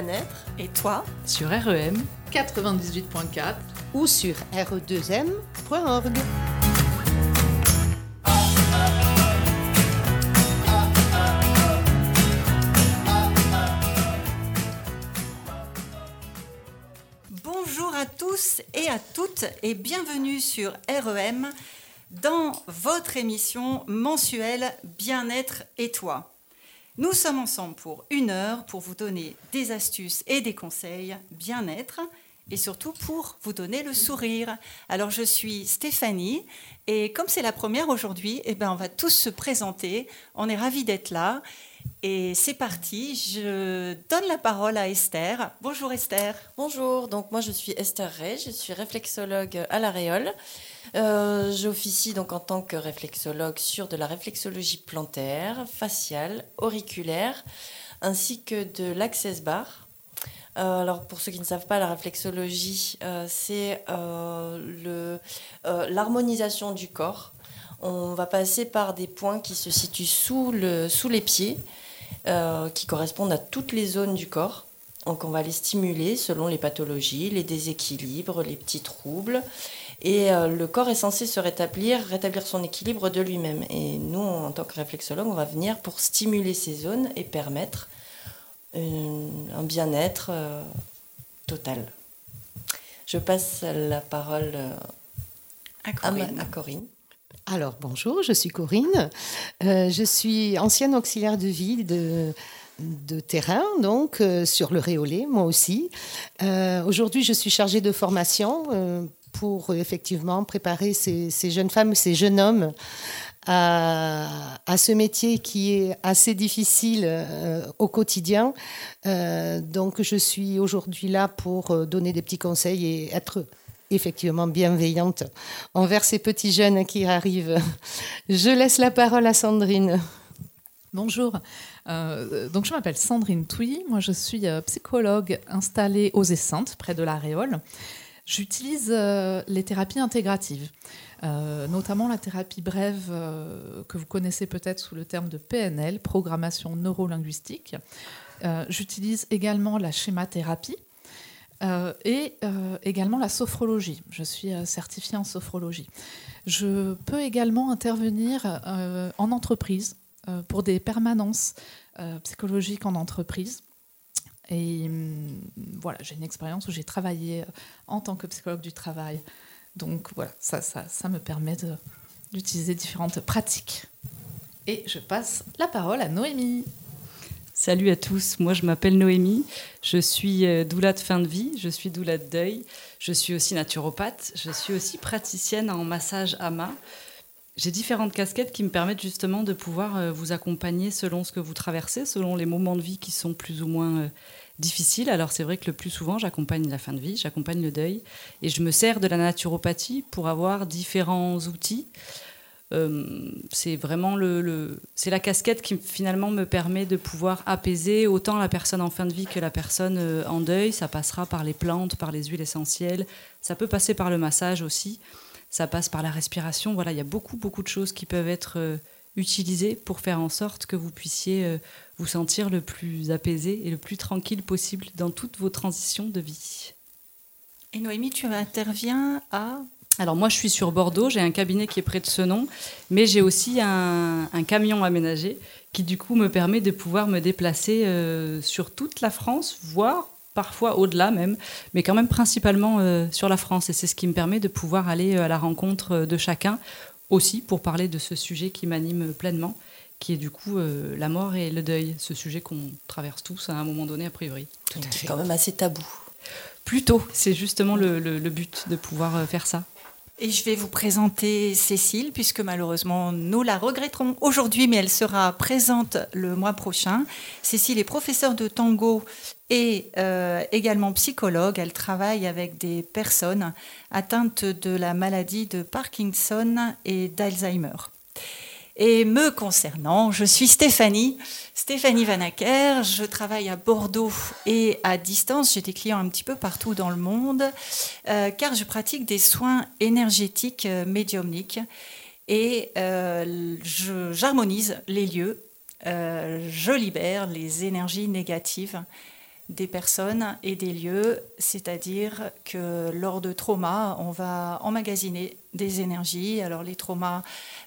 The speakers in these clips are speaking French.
bien-être. Et toi Sur REM 98.4 ou sur re2m.org. Bonjour à tous et à toutes et bienvenue sur REM dans votre émission mensuelle Bien-être et toi. Nous sommes ensemble pour une heure pour vous donner des astuces et des conseils bien-être et surtout pour vous donner le sourire. Alors je suis Stéphanie et comme c'est la première aujourd'hui, eh ben on va tous se présenter. On est ravis d'être là et c'est parti. Je donne la parole à Esther. Bonjour Esther. Bonjour, donc moi je suis Esther Ray, je suis réflexologue à la Réole. Euh, J'officie donc en tant que réflexologue sur de la réflexologie plantaire, faciale, auriculaire, ainsi que de l'access bar. Euh, alors pour ceux qui ne savent pas, la réflexologie, euh, c'est l'harmonisation du corps. On va passer par des points qui se situent sous, le, sous les pieds, qui correspondent à toutes les zones du corps. Donc on va les stimuler selon les pathologies, les déséquilibres, les petits troubles. Et euh, le corps est censé se rétablir, rétablir son équilibre de lui-même. Et nous, en tant que réflexologue, on va venir pour stimuler ces zones et permettre un bien-être euh, total. Je passe la parole euh, à Corinne. À, Corinne. Alors bonjour, je suis Corinne. je suis ancienne auxiliaire de vie de, de terrain, donc sur le Réolé, moi aussi. Aujourd'hui, je suis chargée de formation pour effectivement préparer ces, jeunes femmes, ces jeunes hommes à, ce métier qui est assez difficile euh, au quotidien. Euh, donc je suis aujourd'hui là pour euh, donner des petits conseils et être effectivement bienveillante envers ces petits jeunes qui arrivent. Je laisse la parole à Sandrine. Bonjour. donc je m'appelle Sandrine Touy. Moi je suis psychologue installée aux Essantes, près de la Réole. J'utilise euh, les thérapies intégratives, euh, notamment la thérapie brève euh, que vous connaissez peut-être sous le terme de PNL, programmation neurolinguistique. J'utilise également la schémathérapie et également la sophrologie. Je suis certifiée en sophrologie. Je peux également intervenir en entreprise pour des permanences psychologiques en entreprise et hum, voilà, j'ai une expérience où j'ai travaillé euh, en tant que psychologue du travail. Donc voilà, ça, ça, me permet d'utiliser différentes pratiques. Et je passe la parole à Noémie. Salut à tous, moi je m'appelle Noémie, je suis euh, doula de fin de vie, je suis doula de deuil, je suis aussi naturopathe, je suis aussi praticienne en massage AMA. J'ai différentes casquettes qui me permettent justement de pouvoir euh, vous accompagner selon ce que vous traversez, selon les moments de vie qui sont plus ou moins difficile. Alors c'est vrai que le plus souvent, j'accompagne la fin de vie, j'accompagne le deuil, et je me sers de la naturopathie pour avoir différents outils. Euh, c'est vraiment le, c'est la casquette qui finalement me permet de pouvoir apaiser autant la personne en fin de vie que la personne euh, en deuil. Ça passera par les plantes, par les huiles essentielles. Ça peut passer par le massage aussi. Ça passe par la respiration. Voilà, il y a beaucoup beaucoup de choses qui peuvent être euh, utilisées pour faire en sorte que vous puissiez vous sentir le plus apaisé et le plus tranquille possible dans toutes vos transitions de vie. Et Noémie, tu interviens à alors moi, je suis sur Bordeaux, j'ai un cabinet qui est près de ce nom, mais j'ai aussi un, camion aménagé qui du coup me permet de pouvoir me déplacer euh, sur toute la France, voire parfois au-delà même, mais quand même principalement euh, sur la France. Et c'est ce qui me permet de pouvoir aller euh, à la rencontre de chacun, aussi pour parler de ce sujet qui m'anime pleinement, qui est du coup euh, la mort et le deuil, ce sujet qu'on traverse tous à un moment donné a priori. C'est quand même assez tabou. Plutôt, c'est justement le, but de pouvoir euh, faire ça. Et je vais vous présenter Cécile, puisque malheureusement nous la regretterons aujourd'hui, mais elle sera présente le mois prochain. Cécile est professeure de tango et euh, également psychologue. Elle travaille avec des personnes atteintes de la maladie de Parkinson et d'Alzheimer. Et me concernant, je suis Stéphanie, Stéphanie Vanacker. Je travaille à Bordeaux et à distance. J'ai des clients un petit peu partout dans le monde, euh, car je pratique des soins énergétiques euh, médiumniques et euh, j'harmonise les lieux. je libère les énergies négatives des personnes et des lieux, c'est-à-dire que lors de traumas, on va emmagasiner des énergies. Alors les traumas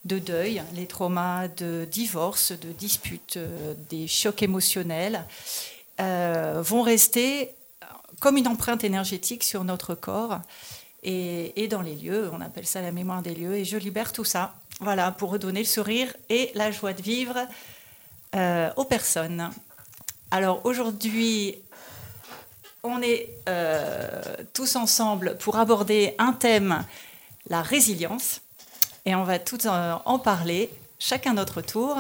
de deuil, les traumas de divorce, de dispute, euh, des chocs émotionnels euh, vont rester comme une empreinte énergétique sur notre corps et, dans les lieux. On appelle ça la mémoire des lieux. Et je libère tout ça, voilà, pour redonner le sourire et la joie de vivre euh, aux personnes. Alors aujourd'hui, on est euh, tous ensemble pour aborder un thème, la résilience, et on va tous en, parler, chacun notre tour,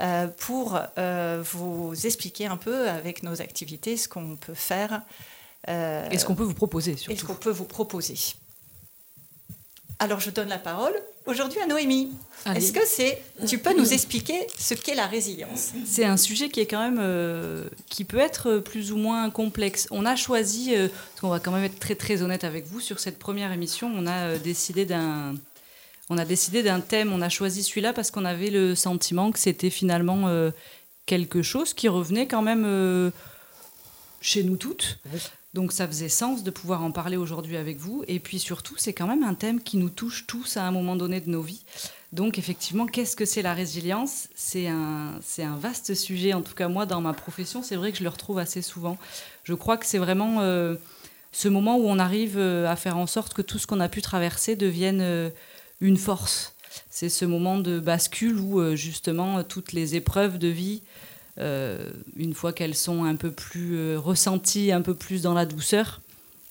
euh, pour euh, vous expliquer un peu avec nos activités ce qu'on peut faire. et ce qu'on peut vous proposer, surtout. Et ce qu'on peut vous proposer. Alors je donne la parole aujourd'hui à Noémie. Est-ce que c'est, tu peux nous expliquer ce qu'est la résilience? C'est un sujet qui est quand même, euh, qui peut être plus ou moins complexe. On a choisi, euh, parce qu'on va quand même être très très honnête avec vous sur cette première émission, on a euh, décidé d'un, on a décidé d'un thème. On a choisi celui-là parce qu'on avait le sentiment que c'était finalement quelque chose qui revenait quand même chez nous toutes. Donc ça faisait sens de pouvoir en parler aujourd'hui avec vous. Et puis surtout, c'est quand même un thème qui nous touche tous à un moment donné de nos vies. Donc effectivement, qu'est-ce que c'est la résilience? C'est un, un vaste sujet. En tout cas, moi, dans ma profession, c'est vrai que je le retrouve assez souvent. Je crois que c'est vraiment euh, ce moment où on arrive euh, à faire en sorte que tout ce qu'on a pu traverser devienne euh, une force. C'est ce moment de bascule où justement toutes les épreuves de vie une fois qu'elles sont un peu plus euh, ressenties, un peu plus dans la douceur,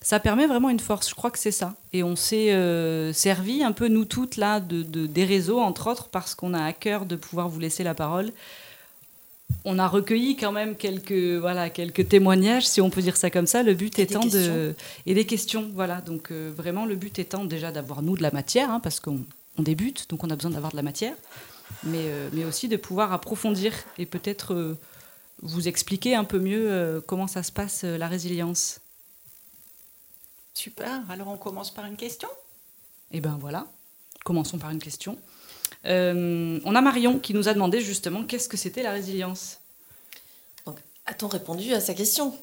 ça permet vraiment une force. Je crois que c'est ça. Et on s'est euh, servi un peu, nous toutes, là, de, des réseaux, entre autres, parce qu'on a à cœur de pouvoir vous laisser la parole. On a recueilli quand même quelques, voilà, quelques témoignages, si on peut dire ça comme ça. Le but étant de. Et des questions, voilà. Donc, vraiment, le but étant déjà d'avoir, nous, de la matière, hein, parce qu'on débute, donc on a besoin d'avoir de la matière. Euh, mais, aussi de pouvoir approfondir et peut-être euh, vous expliquer un peu mieux euh, comment ça se passe la résilience. Super, alors on commence par une question? Eh bien voilà, commençons par une question. on a Marion qui nous a demandé justement qu'est-ce que c'était la résilience? a-t-on répondu à sa question?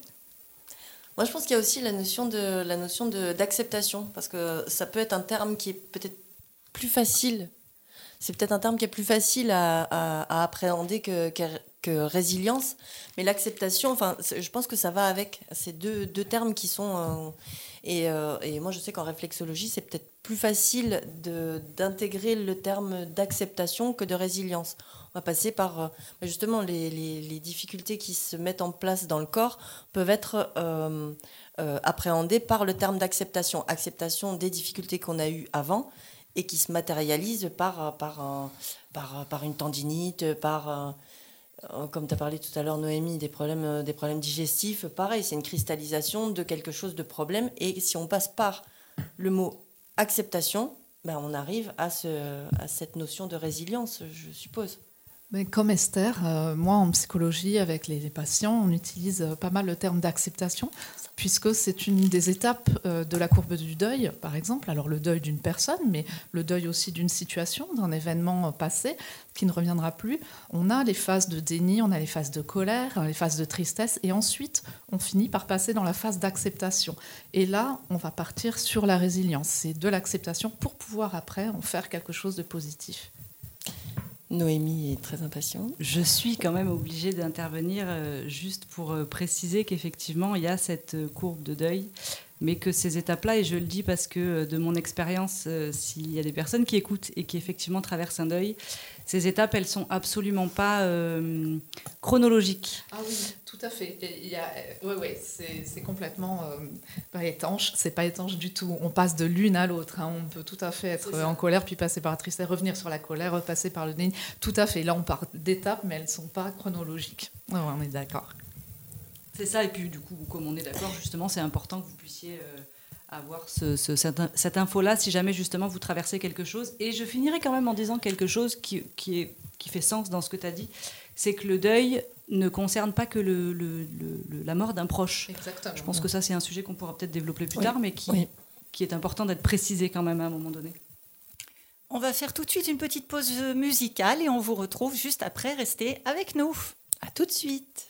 Moi, je pense qu'il y a aussi la notion de la notion d'acceptation, parce que ça peut être un terme qui est peut-être plus facile c'est peut-être un terme qui est plus facile à, appréhender que, résilience, mais l'acceptation, enfin, je pense que ça va avec ces deux, termes qui sont. Euh, euh, et, moi, je sais qu'en réflexologie, c'est peut-être plus facile d'intégrer le terme d'acceptation que de résilience. On va passer par euh, justement les, difficultés qui se mettent en place dans le corps peuvent être appréhendées par le terme d'acceptation. Acceptation des difficultés qu'on a eues avant et qui se matérialise par, par, par, par une tendinite, par, euh, comme tu as parlé tout à l'heure, Noémie, des problèmes, euh, des problèmes digestifs. Pareil, c'est une cristallisation de quelque chose de problème. Et si on passe par le mot acceptation, ben on arrive à, ce, à cette notion de résilience, je suppose. Comme Esther, euh, moi en psychologie avec les, patients, on utilise pas mal le terme d'acceptation puisque c'est une des étapes euh, de la courbe du deuil, par exemple. Alors le deuil d'une personne, mais le deuil aussi d'une situation, d'un événement passé qui ne reviendra plus. On a les phases de déni, on a les phases de colère, les phases de tristesse, et ensuite on finit par passer dans la phase d'acceptation. Et là, on va partir sur la résilience. C'est de l'acceptation pour pouvoir après en faire quelque chose de positif. Noémie est très impatiente. Je suis quand même obligée d'intervenir euh, juste pour euh, préciser qu'effectivement, il y a cette euh, courbe de deuil, mais que ces étapes-là, et je le dis parce que de mon expérience, s'il y a des personnes qui écoutent et qui effectivement traversent un deuil, ces étapes, elles sont absolument pas euh, chronologiques. Ah oui, tout à fait. Il y a, euh, ouais, c'est complètement euh, pas étanche. C'est pas étanche du tout. On passe de l'une à l'autre. Hein. On peut tout à fait être en colère, puis passer par la tristesse, revenir sur la colère, repasser par le déni. Tout à fait. Là, on part d'étapes, mais elles sont pas chronologiques. on est d'accord. C'est ça. Et puis, du coup, comme on est d'accord, justement, c'est important que vous puissiez avoir ce, cette, info-là si jamais justement vous traversez quelque chose. Et je finirai quand même en disant quelque chose qui, qui, est, qui fait sens dans ce que tu as dit, c'est que le deuil ne concerne pas que le, le, la mort d'un proche. Exactement. Je pense que ça c'est un sujet qu'on pourra peut-être développer plus tard, mais qui, qui est important d'être précisé quand même à un moment donné. On va faire tout de suite une petite pause musicale et on vous retrouve juste après. Restez avec nous. À tout de suite.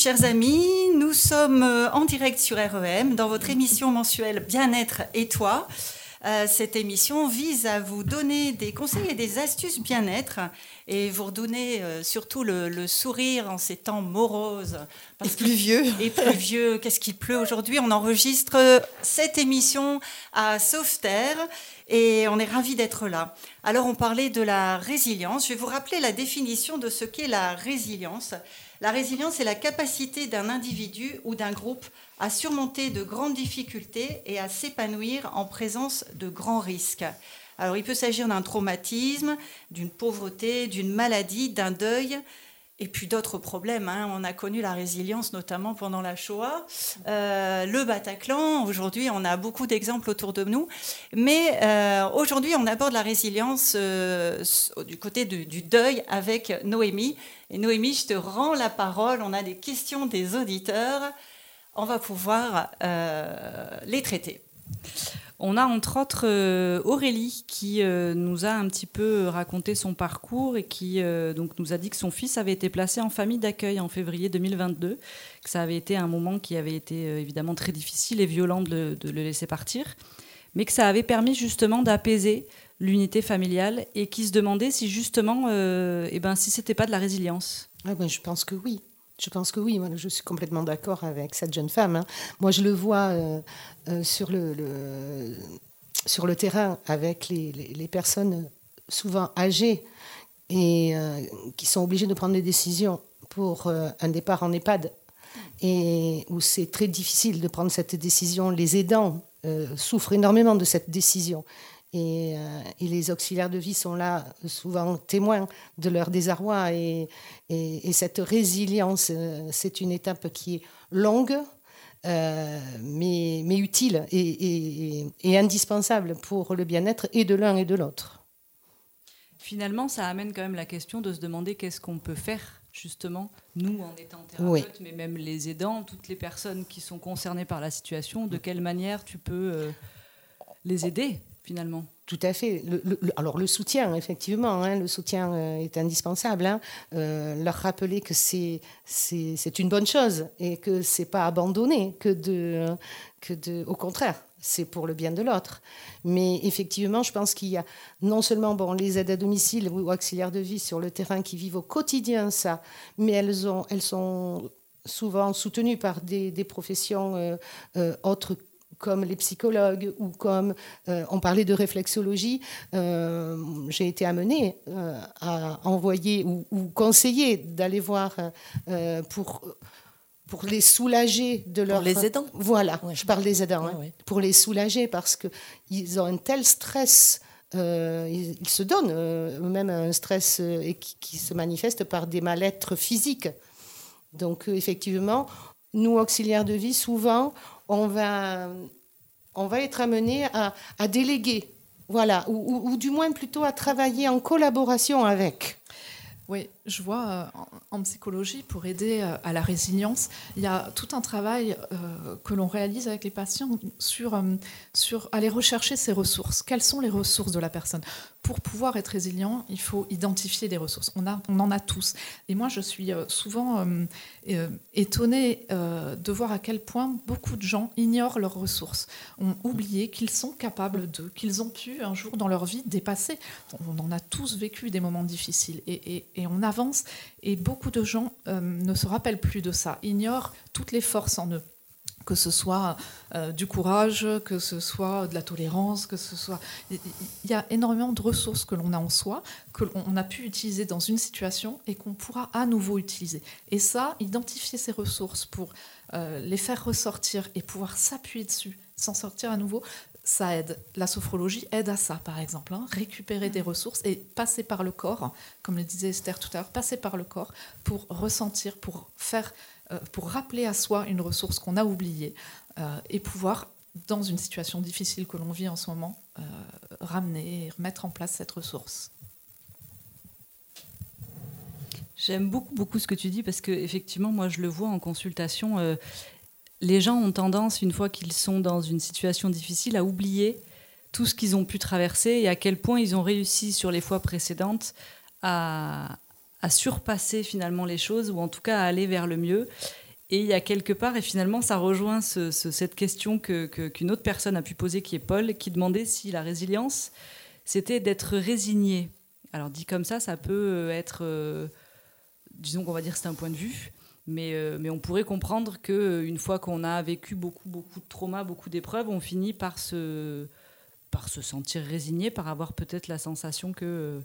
Chers amis. Nous sommes euh, en direct sur REM dans votre émission mensuelle Bien-être et toi. Euh, cette émission vise à vous donner des conseils et des astuces bien-être et vous redonner euh, surtout le, le sourire en ces temps moroses. Et pluvieux. Et pluvieux. Qu'est-ce qu'il pleut aujourd'hui? On enregistre cette émission à Sauveterre et on est ravis d'être là. Alors on parlait de la résilience. Je vais vous rappeler la définition de ce qu'est la résilience. La résilience est la capacité d'un individu ou d'un groupe à surmonter de grandes difficultés et à s'épanouir en présence de grands risques. Alors il peut s'agir d'un traumatisme, d'une pauvreté, d'une maladie, d'un deuil, et puis d'autres problèmes. hein. On a connu la résilience notamment pendant la Shoah, Euh, le Bataclan. Aujourd'hui, on a beaucoup d'exemples autour de nous. Mais euh, aujourd'hui, on aborde la résilience euh, du côté du, du deuil avec Noémie. Et Noémie, je te rends la parole. On a des questions des auditeurs. On va pouvoir les traiter. On a entre autres euh, Aurélie qui euh, nous a un petit peu raconté son parcours et qui euh, donc nous a dit que son fils avait été placé en famille d'accueil en février 2022, que ça avait été un moment qui avait été euh, évidemment très difficile et violent de le, laisser partir, mais que ça avait permis justement d'apaiser l'unité familiale et qui se demandait si justement, euh, eh ben, si c'était pas de la résilience. Ah je pense que oui. Je pense que oui. Moi, je suis complètement d'accord avec cette jeune femme. hein. Moi, je le vois euh, euh, sur, le, sur le terrain avec les, les- personnes souvent âgées et euh, qui sont obligées de prendre des décisions pour un départ en EHPAD et où c'est très difficile de prendre cette décision. Les aidants souffrent énormément de cette décision. Et, euh, et les auxiliaires de vie sont là souvent témoins de leur désarroi. Et, et- et cette résilience, euh, c'est une étape qui est longue, euh, mais, mais utile et, indispensable pour le bien-être et de l'un et de l'autre. Finalement, ça amène quand même la question de se demander qu'est-ce qu'on peut faire, justement, nous en étant thérapeutes, mais même les aidants, toutes les personnes qui sont concernées par la situation, de quelle manière tu peux euh, les aider, finalement Tout à fait. Alors le soutien, effectivement, hein, le soutien euh, est indispensable. hein. Euh, leur rappeler que c'est une bonne chose et que c'est pas abandonné, que de que de au contraire, c'est pour le bien de l'autre. Mais effectivement, je pense qu'il y a non seulement bon, les aides à domicile ou auxiliaires de vie sur le terrain qui vivent au quotidien ça, mais elles, ont, elles sont souvent soutenues par des, des professions euh, euh, autres comme les psychologues ou comme euh, on parlait de réflexologie, euh, j'ai été amenée euh, à envoyer ou, ou conseiller d'aller voir pour pour les soulager de leur les aidants. Voilà, Ouais. je parle des aidants, Ouais, hein. ouais. pour les soulager parce que ils ont un tel stress. euh, ils, ils se donnent euh, eux-mêmes un stress euh, et qui, qui se manifeste par des mal-être physiques. Donc effectivement, nous auxiliaires de vie, souvent, on va, on va être amené à, à déléguer, voilà, ou, ou- ou du moins plutôt à travailler en collaboration avec. Oui, je vois euh, en, psychologie, pour aider euh, à la résilience, il y a tout un travail euh, que l'on réalise avec les patients sur, aller rechercher ses ressources. Quelles sont les ressources de la personne? Pour pouvoir être résilient, il faut identifier des ressources. On, en a tous. Et moi, je suis souvent étonnée de voir à quel point beaucoup de gens ignorent leurs ressources, ont oublié qu'ils sont capables d'eux, qu'ils ont pu un jour dans leur vie dépasser. On en a tous vécu des moments difficiles et on avance et beaucoup de gens euh, ne se rappellent plus de ça, ignorent toutes les forces en eux que ce soit euh, du courage, que ce soit de la tolérance, que ce soit... Il y a énormément de ressources que l'on a en soi, que l'on a pu utiliser dans une situation et qu'on pourra à nouveau utiliser. Et ça, identifier ces ressources pour euh, les faire ressortir et pouvoir s'appuyer dessus, s'en sortir à nouveau, ça aide. La sophrologie aide à ça, par exemple. hein. récupérer des ressources et passer par le corps, comme le disait Esther tout à l'heure, passer par le corps pour ressentir, pour faire, euh, pour rappeler à soi une ressource qu'on a oubliée euh, et pouvoir, dans une situation difficile que l'on vit en ce moment, euh, ramener et remettre en place cette ressource. J'aime beaucoup, beaucoup ce que tu dis parce que effectivement, moi, je le vois en consultation. Les gens ont tendance, une fois qu'ils sont dans une situation difficile, à oublier tout ce qu'ils ont pu traverser et à quel point ils ont réussi sur les fois précédentes à, surpasser finalement les choses ou en tout cas à aller vers le mieux. Et il y a quelque part, et finalement, ça rejoint ce- ce- cette question que- que- qu'une autre personne a pu poser, qui est Paul, qui demandait si la résilience, c'était d'être résigné. Alors dit comme ça, ça peut être euh, disons qu'on va dire c'est un point de vue, mais, euh, mais on pourrait comprendre qu'une fois qu'on a vécu beaucoup, beaucoup de traumas, beaucoup d'épreuves, on finit par se, par se sentir résigné, par avoir peut-être la sensation que euh,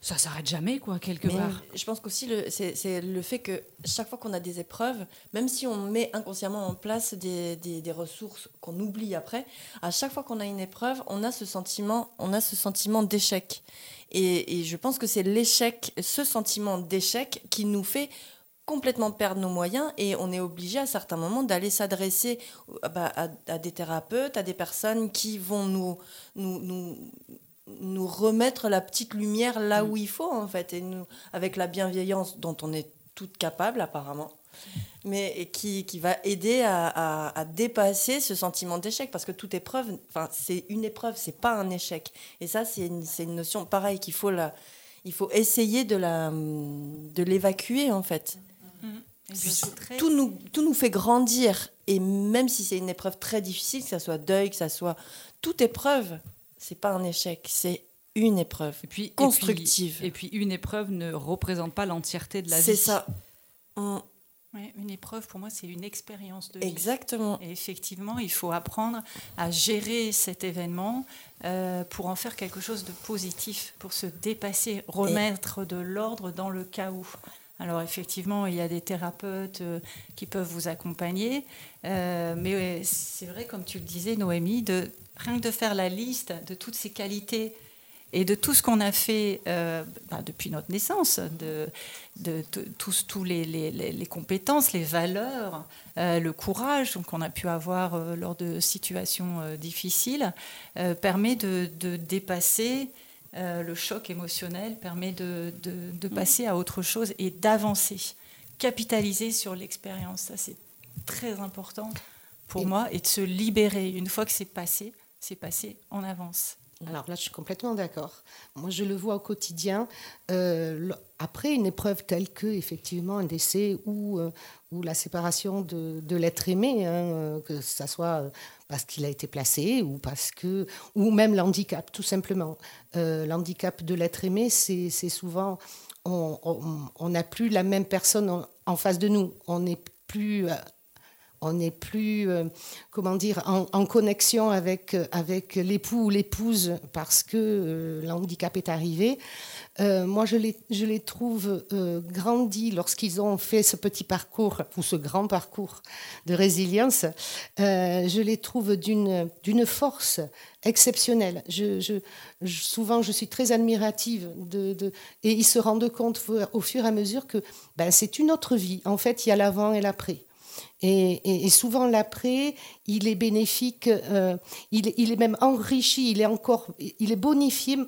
ça s'arrête jamais, quoi, quelque Mais part. je pense qu'aussi, c'est c'est le fait que chaque fois qu'on a des épreuves, même si on met inconsciemment en place des, des- des ressources qu'on oublie après, à chaque fois qu'on a une épreuve, on a ce sentiment, on a ce sentiment d'échec. Et, et je pense que c'est l'échec, ce sentiment d'échec qui nous fait complètement perdre nos moyens et on est obligé à certains moments d'aller s'adresser euh, bah, à, à des thérapeutes, à des personnes qui vont nous, nous, nous, nous remettre la petite lumière là où il faut en fait et nous avec la bienveillance dont on est toutes capables apparemment mais qui, qui va aider à, à- à dépasser ce sentiment d'échec parce que toute épreuve enfin c'est une épreuve c'est pas un échec. Et ça c'est une, une notion pareille qu'il faut la il faut essayer de la de l'évacuer en fait J'ajouterais- tout nous, tout nous fait grandir. Et même si c'est une épreuve très difficile, que ça soit deuil, que ça soit toute épreuve, c'est pas un échec, c'est une épreuve. Et puis, et puis- constructive. Et puis, une épreuve ne représente pas l'entièreté de la vie. C'est ça. Mm, Ouais, une épreuve, pour moi, c'est une expérience de vie. exactement. Et effectivement, il faut apprendre à gérer cet événement euh, pour en faire quelque chose de positif, pour se dépasser, remettre de l'ordre dans le chaos. Alors effectivement, il y a des thérapeutes euh, qui peuvent vous accompagner, euh, mais c'est vrai, comme tu le disais, Noémie, de, rien que de faire la liste de toutes ces qualités et de tout ce qu'on a fait euh, bah, depuis notre naissance, de, de, tous, tous les, les- compétences, les valeurs, le courage qu'on a pu avoir lors de situations difficiles, permet de, de dépasser euh, le choc émotionnel, permet de, de- de passer à autre chose et d'avancer, capitaliser sur l'expérience. Ça, c'est très important pour Et- moi, et de se libérer. Une fois que c'est passé, c'est passé, on avance. Alors là, je suis complètement d'accord. Moi, je le vois au quotidien. Euh, après une épreuve telle que, effectivement, un décès ou, euh, ou la séparation de, de l'être aimé, hein, euh, que ce soit parce qu'il a été placé ou parce que, ou même l'handicap, tout simplement. L'handicap de l'être aimé, c'est souvent on n'a plus la même personne en, en, face de nous. On n'est plus on n'est plus, euh, comment dire, en, connexion avec, euh, avec l'époux ou l'épouse parce que euh, l'handicap est arrivé. moi, je les, je les trouve grandis lorsqu'ils ont fait ce petit parcours ou ce grand parcours de résilience. je les trouve d'une, force exceptionnelle. Souvent, je suis très admirative de, et ils se rendent compte au fur et à mesure que ben, c'est une autre vie. En fait, il y a l'avant et l'après. Et, souvent l'après, il est bénéfique, euh, il, est même enrichi, il est encore, il est bonifié,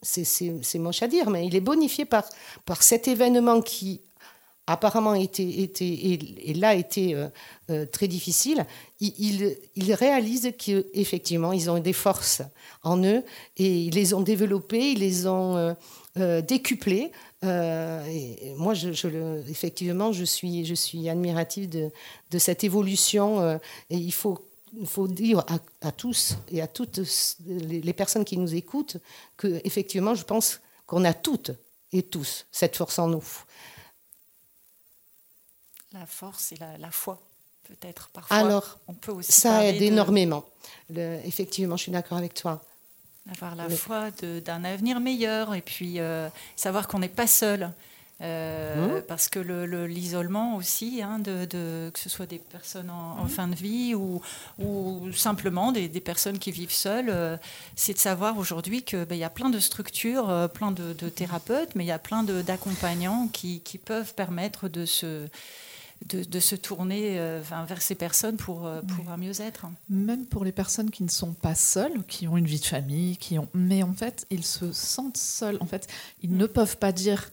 c'est moche à dire, mais il est bonifié par, par cet événement qui apparemment était, était et, là était euh, euh, très difficile. Ils il, réalisent qu'effectivement, ils ont des forces en eux et ils les ont développées, ils les ont euh, et moi, je, effectivement, je suis, je suis admirative de, de cette évolution. Euh, et il faut, il faut dire à, tous et à toutes les, personnes qui nous écoutent que, effectivement, je pense qu'on a toutes et tous cette force en nous. La force et la, foi, peut-être parfois. Alors, on peut aussi ça aide énormément. effectivement, je suis d'accord avec toi. Avoir la foi d'un avenir meilleur et puis euh, savoir qu'on n'est pas seul. Euh, mmh. Parce que l'isolement aussi, hein, de, que ce soit des personnes en, mmh. fin de vie ou, ou simplement des, personnes qui vivent seules, euh, c'est de savoir aujourd'hui qu'il ben, y a plein de structures, plein de, thérapeutes, mais il y a plein d'accompagnants qui, qui, peuvent permettre de se de, se tourner euh, vers ces personnes pour euh, pouvoir mieux être. Même pour les personnes qui ne sont pas seules, qui ont une vie de famille, qui ont, mais en fait, ils se sentent seuls. En fait, ils ne peuvent pas dire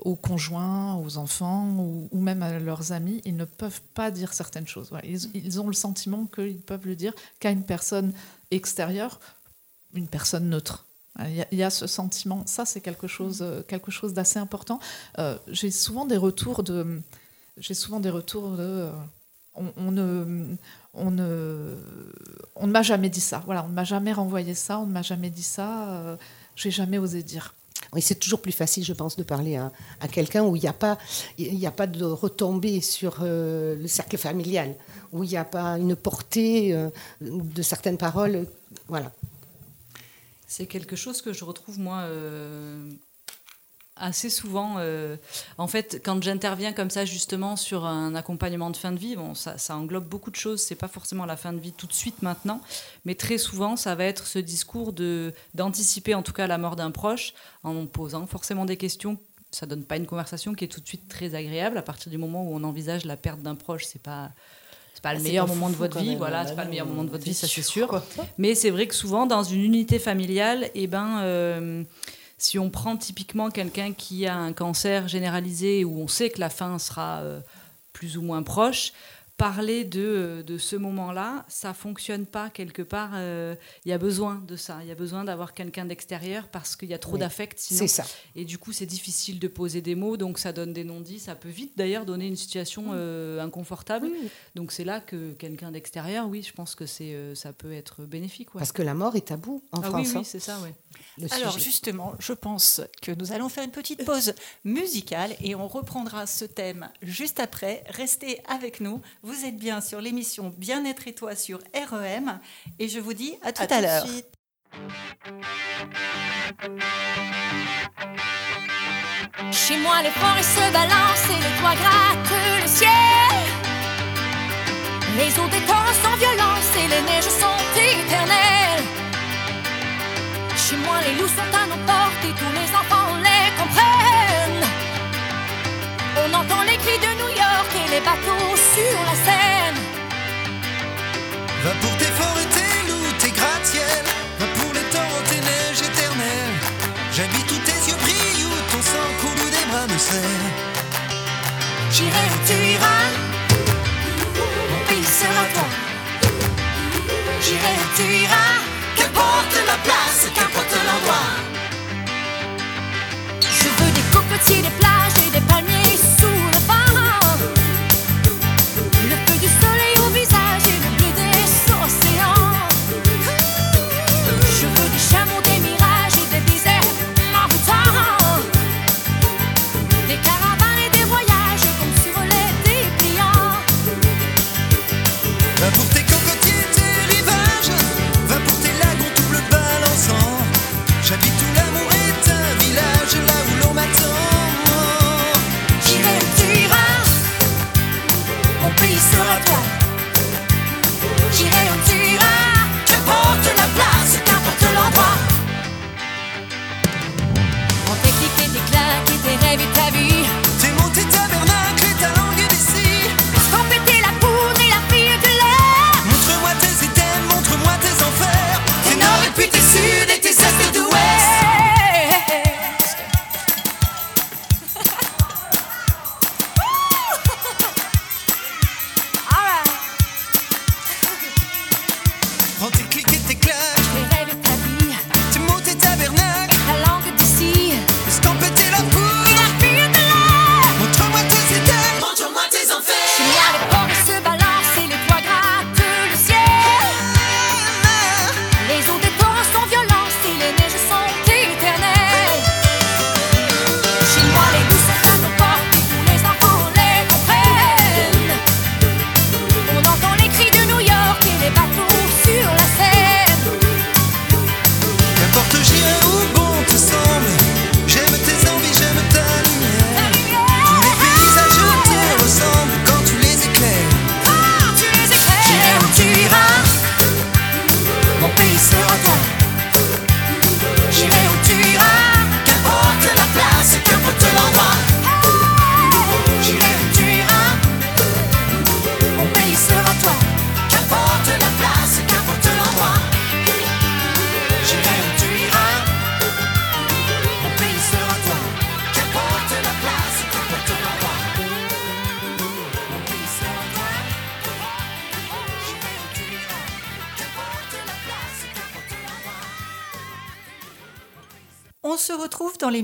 aux conjoints, aux enfants ou, même à leurs amis, ils ne peuvent pas dire certaines choses. Ils, ont le sentiment qu'ils peuvent le dire qu'à une personne extérieure, une personne neutre. Il y, a, ce sentiment, ça c'est quelque chose, quelque chose d'assez important. Euh, j'ai souvent des retours de, j'ai souvent des retours de euh, on, ne, on, ne, on ne m'a jamais dit ça. Voilà, on ne m'a jamais renvoyé ça, on ne m'a jamais dit ça, euh, j'ai jamais osé dire. Oui, c'est toujours plus facile, je pense, de parler à, à quelqu'un où il n'y a, pas, il a pas de retombée sur euh, le cercle familial, où il n'y a pas une portée de certaines paroles. Voilà. C'est quelque chose que je retrouve, moi, assez souvent. Euh, en fait, quand j'interviens comme ça justement sur un accompagnement de fin de vie, bon, ça, englobe beaucoup de choses. C'est pas forcément la fin de vie tout de suite maintenant, mais très souvent, ça va être ce discours de d'anticiper en tout cas la mort d'un proche en posant forcément des questions. Ça donne pas une conversation qui est tout de suite très agréable. À partir du moment où on envisage la perte d'un proche, c'est pas c'est pas le ah, meilleur moment de votre vie, voilà, c'est pas le meilleur moment de votre vie, ça c'est sûr. Mais c'est vrai que souvent dans une unité familiale, et eh ben euh, si on prend typiquement quelqu'un qui a un cancer généralisé où on sait que la fin sera euh, plus ou moins proche, parler de, de ce moment-là, ça fonctionne pas quelque part. Euh, il y a besoin de ça. Il y a besoin d'avoir quelqu'un d'extérieur parce qu'il y a trop d'affect. C'est ça. Et du coup, c'est difficile de poser des mots, donc ça donne des non-dits. Ça peut vite d'ailleurs donner une situation euh, inconfortable. Donc c'est là que quelqu'un d'extérieur, oui, je pense que c'est euh, ça peut être bénéfique. Parce que la mort est tabou en ah, France. Oui, oui, c'est ça, oui. Alors justement, je pense que nous allons faire une petite pause musicale et on reprendra ce thème juste après. Restez avec nous. Vous êtes bien sur l'émission Bien-être et toi sur REM et je vous dis à tout à, l'heure. Chez moi, les forêts se balancent et les toits grattent le ciel. Les eaux des temps sans violence et les neiges sont éternelles. Chez moi, les loups sont à nos portes et tous les enfants les comprennent. On entend les cris de New York et les bateaux sur la scène. Va pour tes forêts, tes loups, tes gratte-ciel. Va pour les temps, tes neiges éternelles. J'habite où tes yeux brillent, où ton sang coule, des bras me serrent. J'irai tu iras. Mon pays sera toi. J'irai tu iras. Qu'importe la place, qu'importe l'endroit. Je veux des cocotiers, des plages.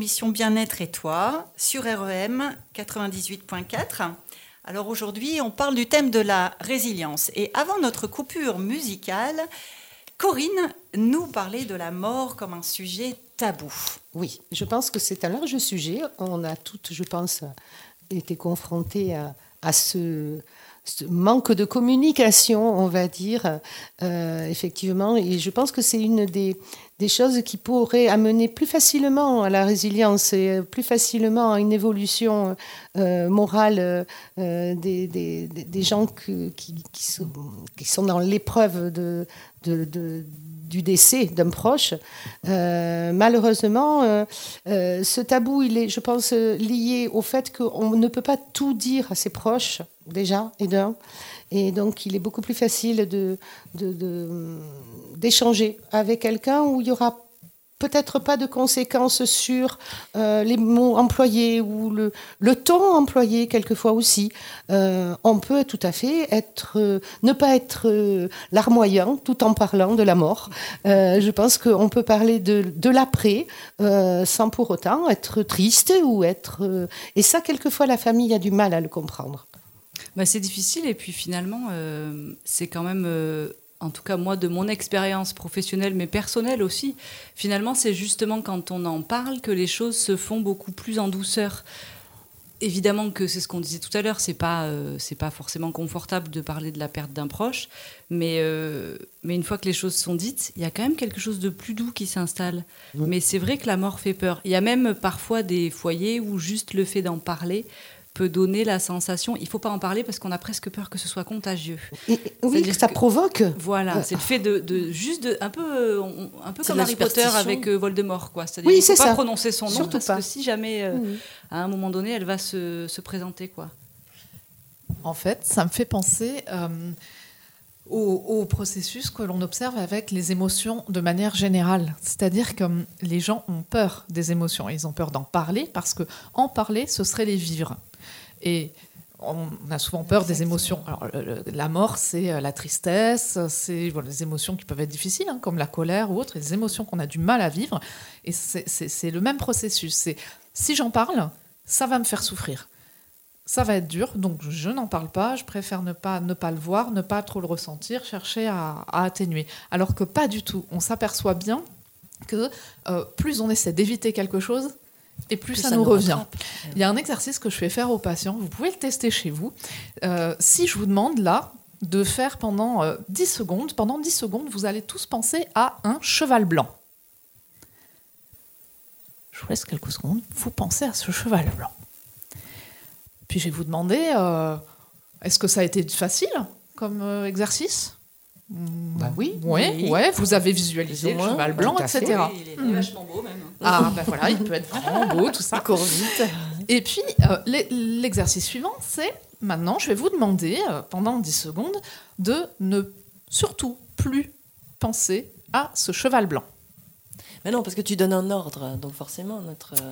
Bien-être et toi sur REM 98.4. Alors aujourd'hui, on parle du thème de la résilience. Et avant notre coupure musicale, Corinne nous parlait de la mort comme un sujet tabou. Oui, je pense que c'est un large sujet. On a toutes, je pense, été confrontés à, ce manque de communication, on va dire, euh, effectivement. Et je pense que c'est une des, des choses qui pourraient amener plus facilement à la résilience et plus facilement à une évolution euh, morale euh, des, gens qui, sont, dans l'épreuve de- du décès d'un proche. Euh, malheureusement, euh, euh, ce tabou, il est, je pense, lié au fait qu'on ne peut pas tout dire à ses proches, déjà, et d'un. Et donc, il est beaucoup plus facile de, de- d'échanger avec quelqu'un où il y aura peut-être pas de conséquences sur euh, les mots employés ou le, le ton employé quelquefois aussi. Euh, on peut tout à fait euh, ne pas être larmoyant tout en parlant de la mort. Je pense qu'on peut parler de, l'après sans pour autant être triste ou être... et ça, quelquefois, la famille a du mal à le comprendre. Bah, c'est difficile et puis finalement, c'est quand même, en tout cas moi de mon expérience professionnelle mais personnelle aussi, finalement c'est justement quand on en parle que les choses se font beaucoup plus en douceur. Évidemment que c'est ce qu'on disait tout à l'heure, c'est pas euh, c'est pas forcément confortable de parler de la perte d'un proche, mais euh, mais une fois que les choses sont dites, il y a quand même quelque chose de plus doux qui s'installe. Mais c'est vrai que la mort fait peur. Il y a même parfois des foyers où juste le fait d'en parler peut donner la sensation, il faut pas en parler parce qu'on a presque peur que ce soit contagieux. Et- oui, que ça que- provoque. Voilà, Euh, c'est le fait de, de juste de, un peu un peu comme Harry Potter avec euh, Voldemort quoi. C'est-à-dire Oui, il faut c'est pas ça. prononcer son nom Surtout parce pas. que si jamais euh, à un moment donné elle va se, se présenter quoi. En fait, ça me fait penser euh, au, au processus que l'on observe avec les émotions de manière générale. C'est-à-dire que hum, les gens ont peur des émotions. Ils ont peur d'en parler parce que en parler, ce serait les vivre. Et on a souvent peur des émotions. Alors, le- le- la mort, c'est euh, la tristesse, c'est des émotions qui peuvent être difficiles, hein, comme la colère ou autres, des émotions qu'on a du mal à vivre. Et c'est le même processus. C'est si j'en parle, ça va me faire souffrir ça va être dur, donc je n'en parle pas, je préfère ne pas, ne pas le voir, ne pas trop le ressentir, chercher à, à atténuer. Alors que pas du tout, on s'aperçoit bien que euh, plus on essaie d'éviter quelque chose, et plus, ça, nous, revient. rattrape. Il y a un exercice que je fais faire aux patients, vous pouvez le tester chez vous. Euh, si je vous demande là de faire pendant euh, 10 secondes, pendant 10 secondes, vous allez tous penser à un cheval blanc. Je vous laisse quelques secondes, vous pensez à ce cheval blanc. Puis je vais vous demander, euh, Est-ce que ça a été facile comme euh, exercice? Bah oui. Ouais, Oui. ouais, vous avez visualisé le cheval blanc, etc. il est Mhm. vachement beau même. Ah, ben voilà, il peut être vraiment beau, tout ça. Court vite. Et puis, euh, l'e- l'exercice suivant, c'est maintenant, je vais vous demander, euh, pendant 10 secondes, de ne surtout plus penser à ce cheval blanc. Mais non, parce que tu donnes un ordre, donc forcément notre, euh,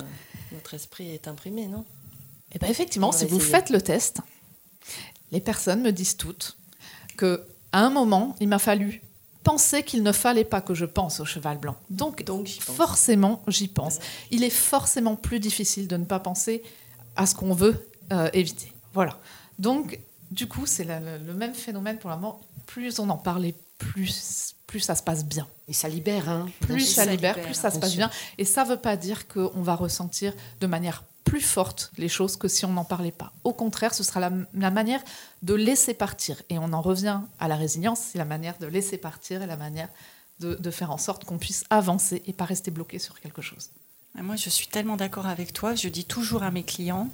notre esprit est imprimé, non? Et bien effectivement, si vous faites le test, les personnes me disent toutes que à un moment, il m'a fallu penser qu'il ne fallait pas que je pense au cheval blanc. Donc, Donc j'y pense. forcément, j'y pense. Il est forcément plus difficile de ne pas penser à ce qu'on veut euh, éviter. Voilà. Donc, du coup, c'est le, même phénomène pour la mort. Plus on en parle, et plus, plus ça se passe bien. Et ça libère, hein. Plus ça, libère, libère, plus ça se passe bien. Et ça ne veut pas dire qu'on va ressentir de manière plus forte les choses que si on n'en parlait pas. Au contraire, ce sera la, manière de laisser partir. Et on en revient à la résilience, c'est la manière de laisser partir et la manière de, faire en sorte qu'on puisse avancer et pas rester bloqué sur quelque chose. Et Moi, je suis tellement d'accord avec toi. Je dis toujours à mes clients,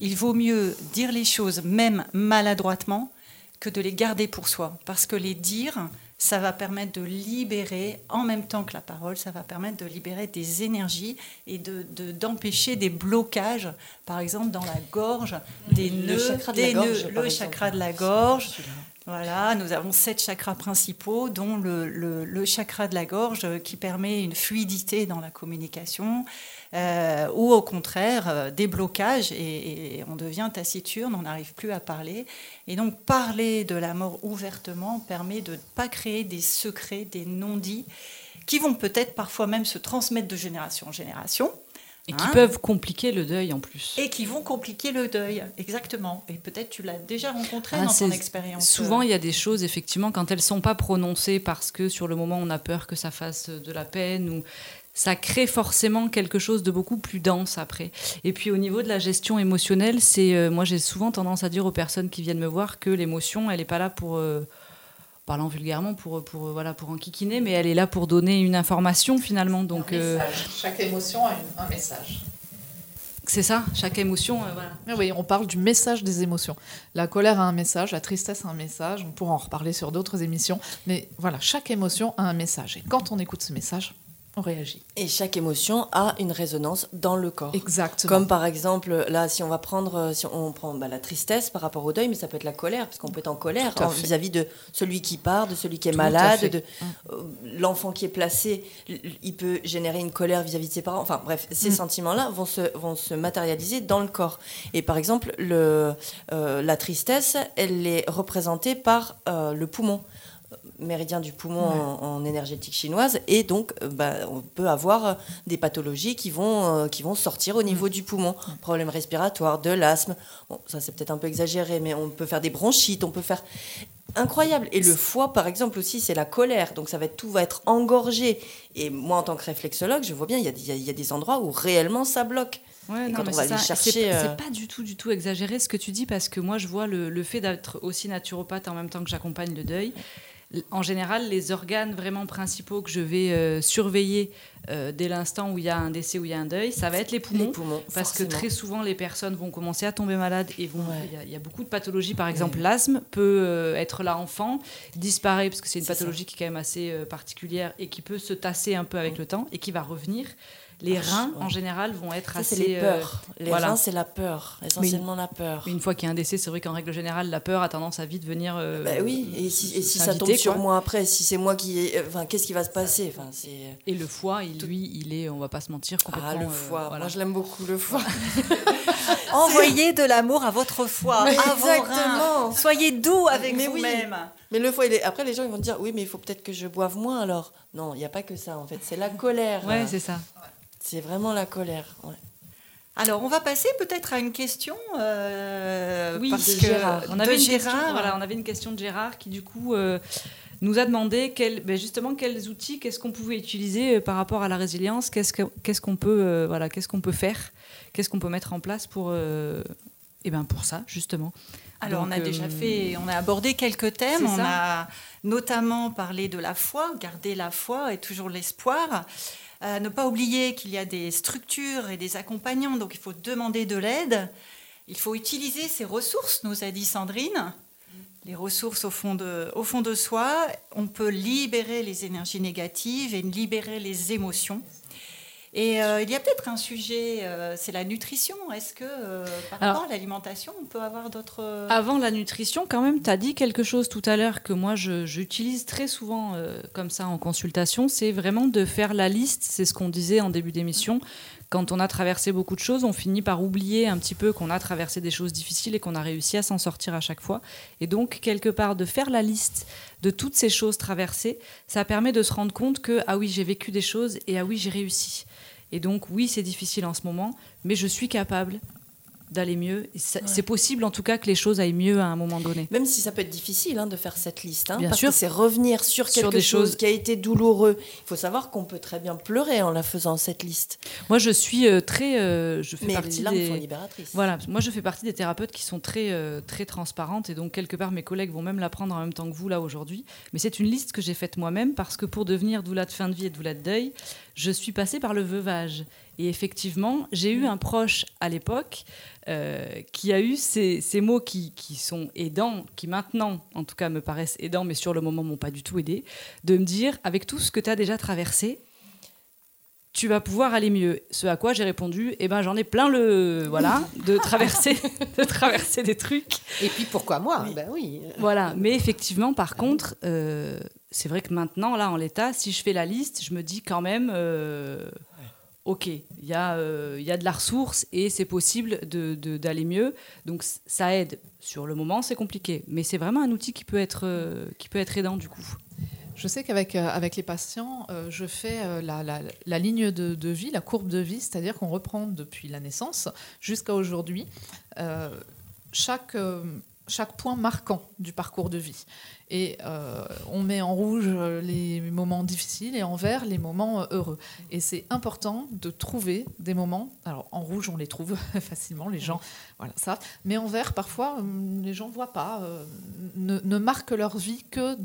il vaut mieux dire les choses, même maladroitement, que de les garder pour soi. Parce que les dire, ça va permettre de libérer, en même temps que la parole, ça va permettre de libérer des énergies et de- de- d'empêcher des blocages, par exemple dans la gorge, des Le nœuds, chakra de la des gorge, nœuds, par le chakra de la gorge. Voilà, nous avons sept chakras principaux, dont le, le- le chakra de la gorge euh, qui permet une fluidité dans la communication, euh, ou au contraire euh, des blocages et, et on devient taciturne, on n'arrive plus à parler. Et donc parler de la mort ouvertement permet de ne pas créer des secrets, des non-dits, qui vont peut-être parfois même se transmettre de génération en génération. Et qui Hein peuvent compliquer le deuil en plus. Et qui vont compliquer le deuil, exactement. Et peut-être tu l'as déjà rencontré Ah, dans ton expérience. Souvent, il y a des choses, effectivement, quand elles sont pas prononcées parce que sur le moment, on a peur que ça fasse de la peine ou ça crée forcément quelque chose de beaucoup plus dense après. Et puis au niveau de la gestion émotionnelle, c'est euh, moi j'ai souvent tendance à dire aux personnes qui viennent me voir que l'émotion, elle n'est pas là pour euh, parlant vulgairement pour pour euh, voilà pour enquiquiner, mais elle est là pour donner une information finalement. Donc euh, Chaque émotion a un message. c'est ça, chaque émotion, euh, voilà. Ah Oui, on parle du message des émotions. La colère a un message, la tristesse a un message. On pourra en reparler sur d'autres émissions. Mais voilà, chaque émotion a un message. Et quand on écoute ce message, on réagit. Et chaque émotion a une résonance dans le corps. Exactement. Comme par exemple, là, si on va prendre, euh, si on prend bah, la tristesse par rapport au deuil, mais ça peut être la colère, parce qu'on peut être en colère vis-à-vis de celui qui part, de celui qui est Tout malade, de euh, l'enfant qui est placé. Il peut générer une colère vis-à-vis de ses parents. Enfin, bref, ces Mm. sentiments-là vont se, vont se matérialiser dans le corps. Et par exemple, le, euh, la tristesse, elle est représentée par euh, le poumon méridien du poumon Ouais. en, en énergétique chinoise. Et donc euh, bah, on peut avoir euh, des pathologies qui vont, euh, qui vont sortir au Mm. niveau du poumon, problèmes respiratoires, de l'asthme, bon, ça c'est peut-être un peu exagéré mais on peut faire des bronchites, on peut faire incroyable. Et le foie par exemple aussi c'est la colère. Donc ça va être, tout va être engorgé. Et moi en tant que réflexologue je vois bien il y y y a des endroits où réellement ça bloque. Ouais, non, euh, c'est pas du tout, du tout exagéré ce que tu dis parce que moi je vois le, le fait d'être aussi naturopathe en même temps que j'accompagne le deuil. En général, les organes vraiment principaux que je vais euh, surveiller euh, dès l'instant où il y a un décès, où il y a un deuil, ça va être les poumons. les poumons Parce que très souvent, les personnes vont commencer à tomber malades et vont. Ouais. Il y a- il y, a beaucoup de pathologies. Par exemple, l'asthme peut euh, être là enfant, disparaît parce que c'est une ça. pathologie qui est quand même assez particulière et qui peut se tasser un peu avec le temps et qui va revenir. Les Ah, reins, ouais. en général, vont être Ça, assez. c'est les euh, peurs les voilà. reins c'est la peur essentiellement la peur mais une fois qu'il y a un décès, c'est vrai qu'en règle générale, la peur a tendance à vite venir. euh, Bah oui, et si, et si ça tombe sur moi après, si c'est moi qui. ai- Enfin, qu'est-ce qui va se passer? Enfin, c'est... Et le foie, il, lui, il est, on va pas se mentir, complètement. Ah, le euh, foie. voilà. Moi, je l'aime beaucoup, le foie. Envoyez de l'amour à votre foie, Mais à vos reins. Soyez doux avec Mais oui. vous-même. Mais le foie, il est... après, les gens ils vont dire oui, mais il faut peut-être que je boive moins alors. Non, il n'y a pas que ça, en fait. C'est la colère. Ouais, c'est ça. C'est vraiment la colère. ouais. Alors, on va passer peut-être à une question. euh, Oui, parce de que Gérard. On de avait, une question, Gérard. voilà, on avait une question de Gérard qui, du coup, euh, nous a demandé quel, ben, justement quels outils, qu'est-ce qu'on pouvait utiliser euh, par rapport à la résilience, qu'est-ce que- qu'est-ce qu'on peut, euh, voilà, qu'est-ce qu'on peut faire, qu'est-ce qu'on peut mettre en place pour, euh, eh ben pour ça, justement. Alors, Donc, on a déjà euh, fait, on a abordé quelques thèmes. On ça. a notamment parlé de la foi, garder la foi et toujours l'espoir. Ne pas oublier qu'il y a des structures et des accompagnants, donc il faut demander de l'aide. Il faut utiliser ces ressources, nous a dit Sandrine. Les ressources au fond, de, au fond de soi, on peut libérer les énergies négatives et libérer les émotions. Et euh, il y a peut-être un sujet, euh, c'est la nutrition. Est-ce que euh, par Alors- rapport à l'alimentation, on peut avoir d'autres... Avant la nutrition, quand même, tu as dit quelque chose tout à l'heure que moi j'utilise très souvent euh, comme ça en consultation, c'est vraiment de faire la liste, c'est ce qu'on disait en début d'émission. Quand on a traversé beaucoup de choses, on finit par oublier un petit peu qu'on a traversé des choses difficiles et qu'on a réussi à s'en sortir à chaque fois. Et donc, quelque part, de faire la liste de toutes ces choses traversées, ça permet de se rendre compte que, ah oui, j'ai vécu des choses et ah oui, j'ai réussi. Et donc, oui, c'est difficile en ce moment, mais je suis capable d'aller mieux. C'est possible en tout cas que les choses aillent mieux à un moment donné. Même si ça peut être difficile hein, de faire cette liste, hein, Bien parce sûr. que c'est revenir sur Sur quelque des chose choses. qui a été douloureux. Il faut savoir qu'on peut très bien pleurer en la faisant cette liste. Moi, je suis euh, très. euh, je fais Mais partie les larmes des. sont libératrices. Voilà, moi je fais partie des thérapeutes qui sont très, euh, très transparentes et donc quelque part mes collègues vont même l'apprendre en même temps que vous là aujourd'hui. Mais c'est une liste que j'ai faite moi-même parce que pour devenir doula de fin de vie et doula de deuil, je suis passée par le veuvage. Et effectivement, j'ai eu un proche à l'époque euh, qui a eu ces, mots qui, qui sont aidants, qui maintenant en tout cas me paraissent aidants, mais sur le moment m'ont pas du tout aidé, de me dire avec tout ce que tu as déjà traversé, tu vas pouvoir aller mieux. Ce à quoi j'ai répondu, eh ben j'en ai plein le voilà de traverser de traverser des trucs. Et puis pourquoi moi Ben oui. Voilà, mais effectivement par contre, euh, c'est vrai que maintenant là en l'état, si je fais la liste, je me dis quand même euh, OK, il y a euh, y a de la ressource et c'est possible de- de- d'aller mieux. Donc ça aide. Sur le moment, c'est compliqué, mais c'est vraiment un outil qui peut être qui peut être aidant du coup. Je sais qu'avec euh, avec les patients, euh, je fais euh, la, la- ligne de, vie, la courbe de vie, c'est-à-dire qu'on reprend depuis la naissance jusqu'à aujourd'hui chaque, chaque point marquant du parcours de vie. Et on met en rouge les moments difficiles et en vert les moments heureux. Et c'est important de trouver des moments. Alors en rouge, on les trouve facilement, les gens, voilà ça. Mais en vert, parfois, hum, les gens ne voient pas, ne, ne marquent leur vie que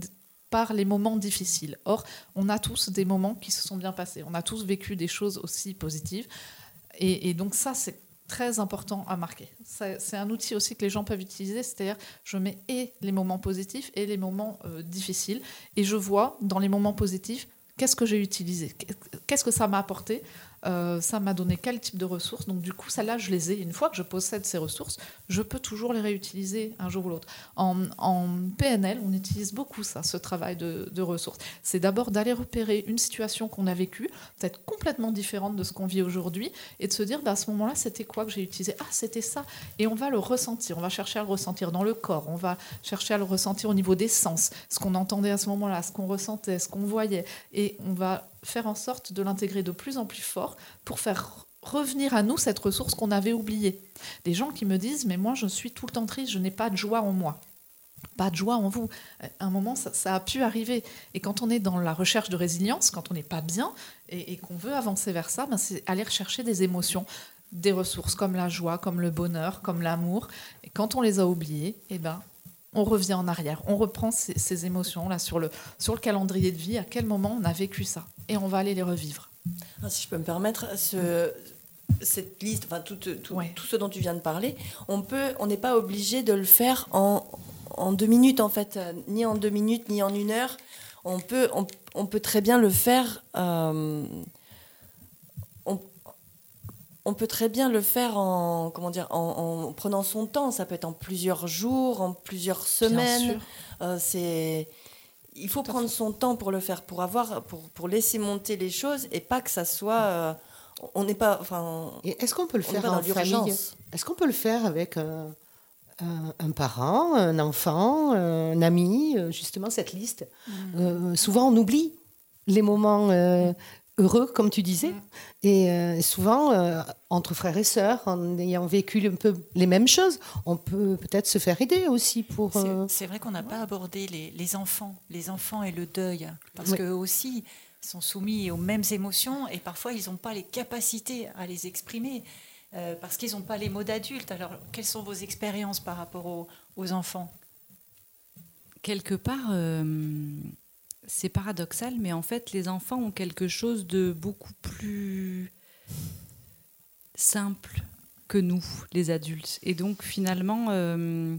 par les moments difficiles. Or, on a tous des moments qui se sont bien passés. On a tous vécu des choses aussi positives. Et, donc ça, c'est très important à marquer. C'est c'est un outil aussi que les gens peuvent utiliser, c'est-à-dire je mets et les moments positifs et les moments euh, difficiles, et je vois dans les moments positifs qu'est-ce que j'ai utilisé, qu'est-ce que ça m'a apporté, euh, ça m'a donné quel type de ressources. Donc du coup, ça là, je les ai. Une fois que je possède ces ressources, je peux toujours les réutiliser un jour ou l'autre. En, PNL, on utilise beaucoup ça, ce travail de, de ressources. C'est d'abord d'aller repérer une situation qu'on a vécue, peut-être complètement différente de ce qu'on vit aujourd'hui, et de se dire, bah, à ce moment-là, c'était quoi que j'ai utilisé? Ah, c'était ça. Et on va le ressentir, on va chercher à le ressentir dans le corps, on va chercher à le ressentir au niveau des sens, ce qu'on entendait à ce moment-là, ce qu'on ressentait, ce qu'on voyait. Et on va faire en sorte de l'intégrer de plus en plus fort pour faire revenir à nous cette ressource qu'on avait oubliée. Des gens qui me disent, mais moi je suis tout le temps triste, je n'ai pas de joie en moi. Pas de joie en vous. À un moment, ça, ça a pu arriver. Et quand on est dans la recherche de résilience, quand on n'est pas bien et, et qu'on veut avancer vers ça, ben c'est aller rechercher des émotions, des ressources comme la joie, comme le bonheur, comme l'amour. Et quand on les a oubliées, eh ben, on revient en arrière, on reprend ces, ces émotions là sur le, sur le calendrier de vie, à quel moment on a vécu ça, et on va aller les revivre. Ah, si je peux me permettre, ce- cette liste, enfin tout, tout, Ouais. tout ce dont tu viens de parler, on peut, on n'est pas obligé de le faire en, en deux minutes en fait, euh, ni en deux minutes, ni en une heure. On peut, on, on peut très bien le faire. euh, on peut très bien le faire en comment dire, en, en prenant son temps. Ça peut être en plusieurs jours, en plusieurs Bien semaines. sûr. Euh, c'est il faut Tout prendre fait. son temps pour le faire, pour avoir, pour, pour laisser monter les choses et pas que ça soit. euh, on n'est pas, enfin, Est-ce qu'on peut le faire en famille. Est-ce qu'on peut le faire avec un, un- un parent, un enfant, un ami, euh, justement cette liste? Euh, Souvent, on oublie les moments euh, heureux, comme tu disais, et euh, souvent, euh, entre frères et sœurs, en ayant vécu un peu les mêmes choses, on peut peut-être se faire aider aussi pour. C'est euh, c'est vrai qu'on n'a pas abordé les, les enfants, les enfants et le deuil, parce Oui. qu'eux aussi sont soumis aux mêmes émotions et parfois ils n'ont pas les capacités à les exprimer euh, parce qu'ils n'ont pas les mots d'adultes. Alors, quelles sont vos expériences par rapport aux, aux enfants? Quelque part, euh, c'est paradoxal, mais en fait, les enfants ont quelque chose de beaucoup plus simple que nous, les adultes. Et donc finalement, euh,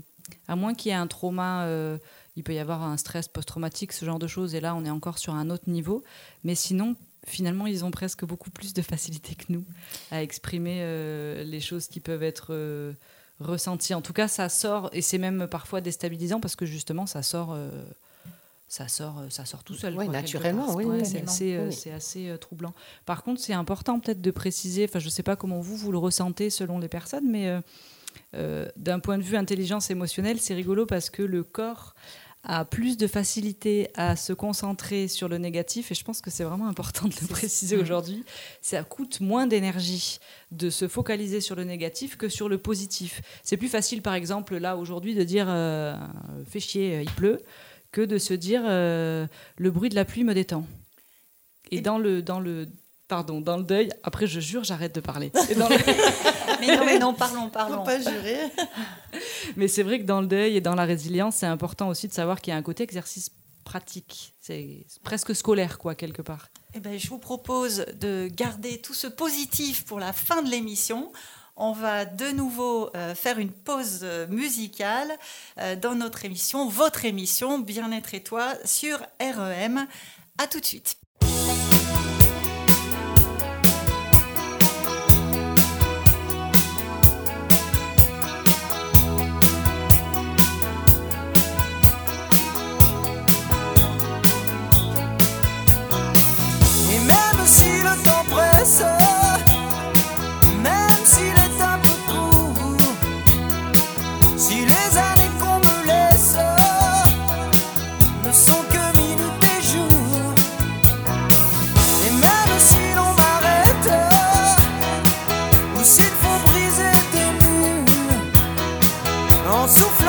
à moins qu'il y ait un trauma, euh, il peut y avoir un stress post-traumatique, ce genre de choses, et là on est encore sur un autre niveau. Mais sinon, finalement, ils ont presque beaucoup plus de facilité que nous à exprimer euh, les choses qui peuvent être ressenties. En tout cas, ça sort, et c'est même parfois déstabilisant parce que justement, ça sort. Ça sort, euh, ça sort tout seul. Quoi, naturellement, oui, c'est assez, euh, Oui. c'est assez euh, troublant. Par contre, c'est important peut-être de préciser, enfin, je ne sais pas comment vous, vous le ressentez selon les personnes, mais euh, d'un point de vue intelligence émotionnelle, c'est rigolo parce que le corps a plus de facilité à se concentrer sur le négatif, et je pense que c'est vraiment important de le préciser aujourd'hui. Ça coûte moins d'énergie de se focaliser sur le négatif que sur le positif. C'est plus facile, par exemple, là aujourd'hui, de dire euh, fais chier, il pleut, que de se dire euh, le bruit de la pluie me détend. Et dans le, dans le, pardon, dans le deuil, après je jure, j'arrête de parler. Et dans le- Mais non, mais non, parlons, Faut parlons. pas jurer. Mais c'est vrai que dans le deuil et dans la résilience, c'est important aussi de savoir qu'il y a un côté exercice pratique. C'est presque scolaire, quoi, quelque part. Eh ben, je vous propose de garder tout ce positif pour la fin de l'émission. On va de nouveau euh, faire une pause euh, musicale euh, dans notre émission, votre émission Bien-être et toi sur REM. À tout de suite. Et même si le temps presse, en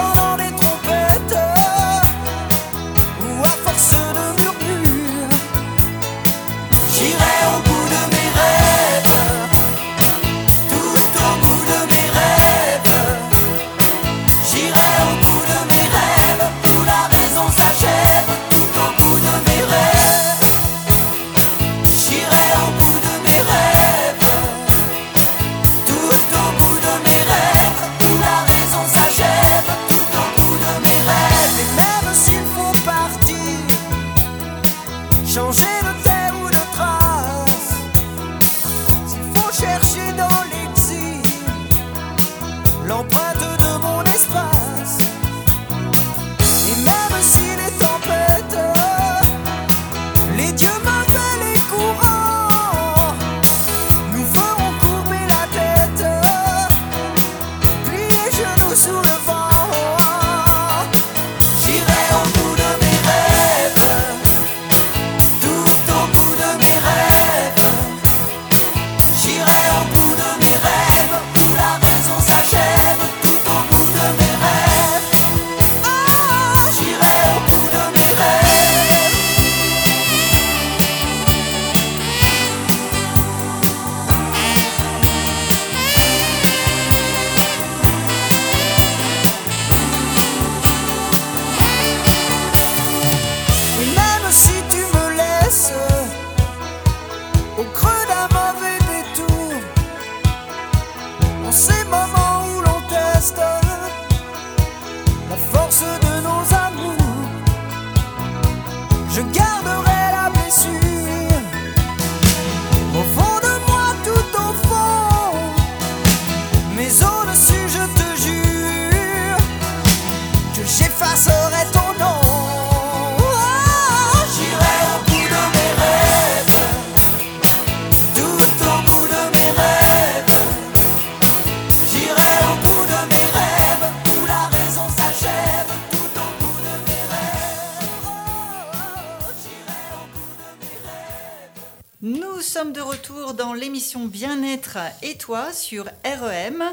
dans l'émission Bien-être et toi sur REM.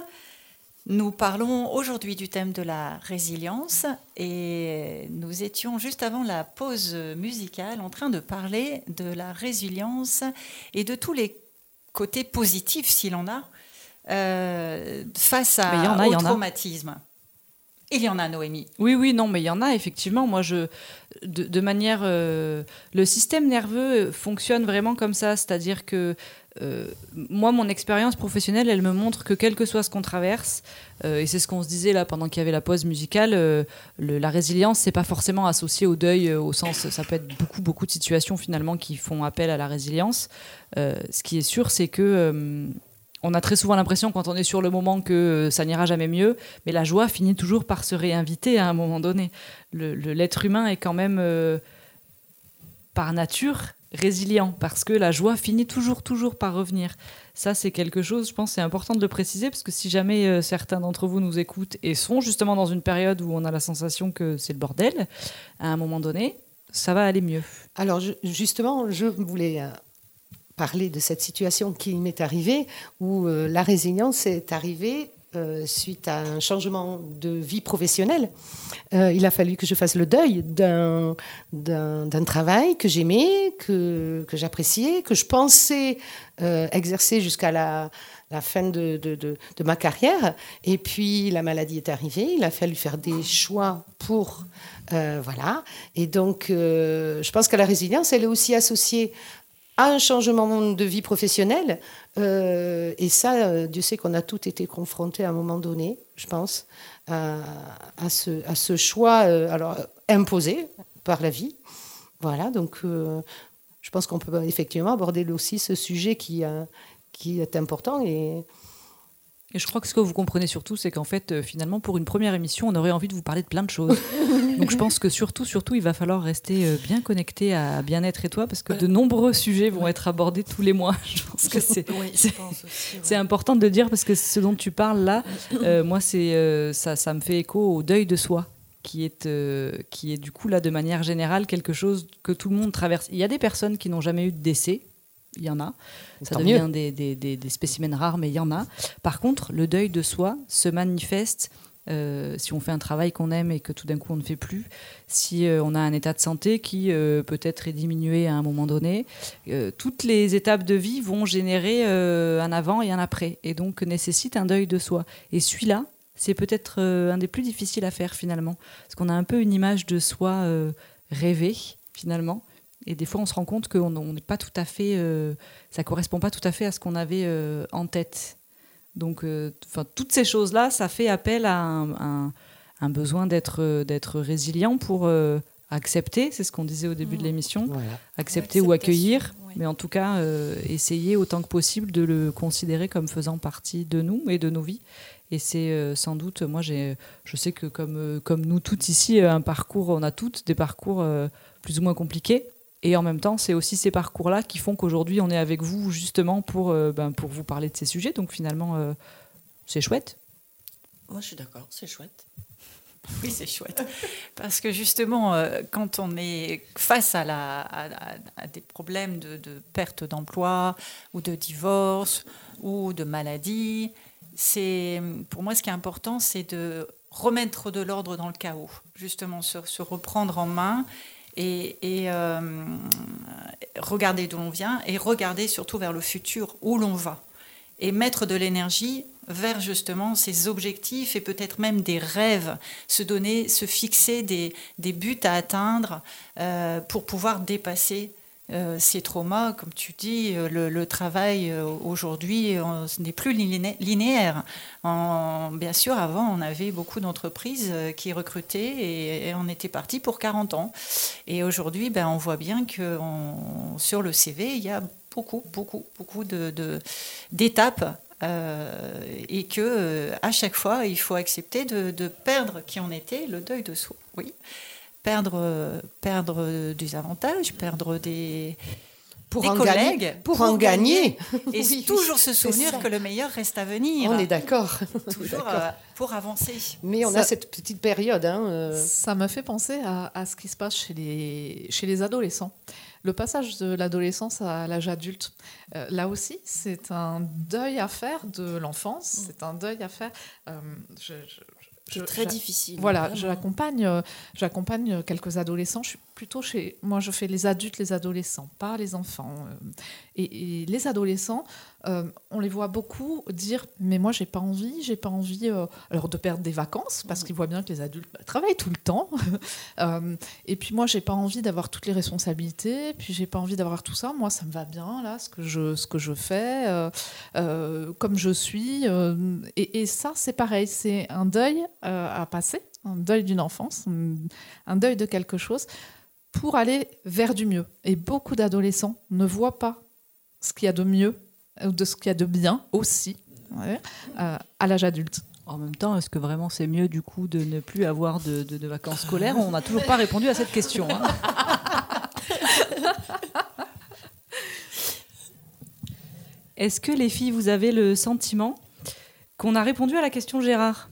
Nous parlons aujourd'hui du thème de la résilience et nous étions juste avant la pause musicale en train de parler de la résilience et de tous les côtés positifs, s'il en a, euh, face à, y en a, il y au a. traumatisme. Il y en a, Noémie. Oui, oui, non, mais il y en a effectivement. Moi, je, de, de manière, euh, le système nerveux fonctionne vraiment comme ça, c'est-à-dire que euh, moi, mon expérience professionnelle, elle me montre que quel que soit ce qu'on traverse, euh, et c'est ce qu'on se disait là pendant qu'il y avait la pause musicale, euh, la résilience, c'est pas forcément associé au deuil au sens, ça peut être beaucoup, beaucoup de situations finalement qui font appel à la résilience. Ce qui est sûr, c'est que on a très souvent l'impression quand on est sur le moment que ça n'ira jamais mieux, mais la joie finit toujours par se réinviter à un moment donné. L'être humain est quand même par nature résilient parce que la joie finit toujours, toujours par revenir. Ça, c'est quelque chose, je pense, c'est important de le préciser parce que si jamais euh, certains d'entre vous nous écoutent et sont justement dans une période où on a la sensation que c'est le bordel, à un moment donné, ça va aller mieux. Alors justement, je voulais euh, parler de cette situation qui m'est arrivée, où euh, la résilience est arrivée euh, suite à un changement de vie professionnelle. Euh, il a fallu que je fasse le deuil d'un d'un travail que j'aimais, que, que j'appréciais, que je pensais euh, exercer jusqu'à la, fin de, de, de- ma carrière. Et puis la maladie est arrivée, il a fallu faire des choix pour... voilà. Et donc, je pense que la résilience, elle est aussi associée à un changement de vie professionnelle. Euh, et ça, euh, Dieu sait qu'on a tous été confrontés à un moment donné, je pense, à, ce, à ce choix euh, alors, imposé par la vie. Voilà, donc je pense qu'on peut effectivement aborder aussi ce sujet qui, qui est important. Et Et je crois que ce que vous comprenez surtout, c'est qu'en fait, euh, finalement, pour une première émission, on aurait envie de vous parler de plein de choses. Donc je pense que surtout, surtout, il va falloir rester euh, bien connecté à Bien-être et toi, parce que de nombreux sujets vont être abordés tous les mois. Je pense que c'est Oui, ouais. important de le dire parce que ce dont tu parles là, euh, moi, c'est ça, ça me fait écho au deuil de soi, qui est, euh, qui est du coup là de manière générale quelque chose que tout le monde traverse. Il y a des personnes qui n'ont jamais eu de décès. Il y en a. Ça Tant devient des, des, des, des spécimens rares, mais il y en a. Par contre, le deuil de soi se manifeste euh, si on fait un travail qu'on aime et que tout d'un coup on ne fait plus, si euh, on a un état de santé qui euh, peut-être est diminué à un moment donné, toutes les étapes de vie vont générer un avant et un après, et donc nécessitent un deuil de soi. Et celui-là, c'est peut-être un des plus difficiles à faire finalement, parce qu'on a un peu une image de soi rêvée finalement. Et des fois, on se rend compte qu'on on n'est pas tout à fait, euh, ça correspond pas tout à fait à ce qu'on avait euh, en tête. Donc, euh, enfin, toutes ces choses-là, ça fait appel à un, un- un besoin d'être d'être résilient pour euh, accepter, c'est ce qu'on disait au début de l'émission, voilà. accepter ou accueillir, oui. mais en tout cas, euh, essayer autant que possible de le considérer comme faisant partie de nous et de nos vies. Et c'est euh, sans doute, moi, j'ai, je sais que comme, euh, comme nous toutes ici, un parcours, on a toutes des parcours euh, plus ou moins compliqués. Et en même temps, c'est aussi ces parcours-là qui font qu'aujourd'hui, on est avec vous justement pour, euh, ben, pour vous parler de ces sujets. Donc finalement, euh, c'est chouette. Moi, je suis d'accord, c'est chouette. Oui, c'est chouette. Parce que justement, euh, quand on est face à, des problèmes de, perte d'emploi ou de divorce ou de maladie, c'est pour moi ce qui est important, c'est de remettre de l'ordre dans le chaos, justement se reprendre en main et, euh, regarder d'où l'on vient et regarder surtout vers le futur où l'on va. Et mettre de l'énergie vers justement ces objectifs et peut-être même des rêves, se donner, se fixer des, des buts à atteindre euh, pour pouvoir dépasser euh, ces traumas. Comme tu dis, euh, le, travail euh, aujourd'hui euh, n'est plus liné- linéaire. En- bien sûr, avant, on avait beaucoup d'entreprises qui recrutaient et, on était parti pour 40 ans. Et aujourd'hui, ben, on voit bien que sur le CV, il y a beaucoup, beaucoup, beaucoup de- de- d'étapes euh, et que à chaque fois, il faut accepter de, de perdre qui on était, le deuil de soi. Oui, perdre, perdre des avantages, perdre des Pour des en collègues, gagner. Pour en gagner. et Oui, toujours se souvenir que le meilleur reste à venir. On est d'accord. toujours euh, pour avancer. Mais on Ça- a cette petite période. Hein, euh, Ça me fait penser à, à ce qui se passe chez les, chez les adolescents. Le passage de l'adolescence à l'âge adulte, euh, là aussi, c'est un deuil à faire de l'enfance, c'est un deuil à faire. euh, je- je- je- C'est très difficile. Voilà, j'accompagne, euh, j'accompagne quelques adolescents. Je suis plutôt chez. Moi, je fais les adultes, les adolescents, pas les enfants. euh. Et, les adolescents, euh, on les voit beaucoup dire mais moi j'ai pas envie, j'ai pas envie euh, alors de perdre des vacances parce qu'ils voient bien que les adultes bah, travaillent tout le temps. Et puis moi j'ai pas envie d'avoir toutes les responsabilités, puis j'ai pas envie d'avoir tout ça. Moi ça me va bien là ce que je ce que je fais comme je suis. et, ça c'est pareil, c'est un deuil à passer, un deuil d'une enfance, un deuil de quelque chose pour aller vers du mieux. Et beaucoup d'adolescents ne voient pas ce qu'il y a de mieux ou de ce qu'il y a de bien aussi ouais, euh, à l'âge adulte. En même temps, est-ce que vraiment c'est mieux du coup de ne plus avoir de, de- de vacances scolaires? On n'a toujours pas répondu à cette question. hein. Est-ce que les filles, vous avez le sentiment qu'on a répondu à la question Gérard?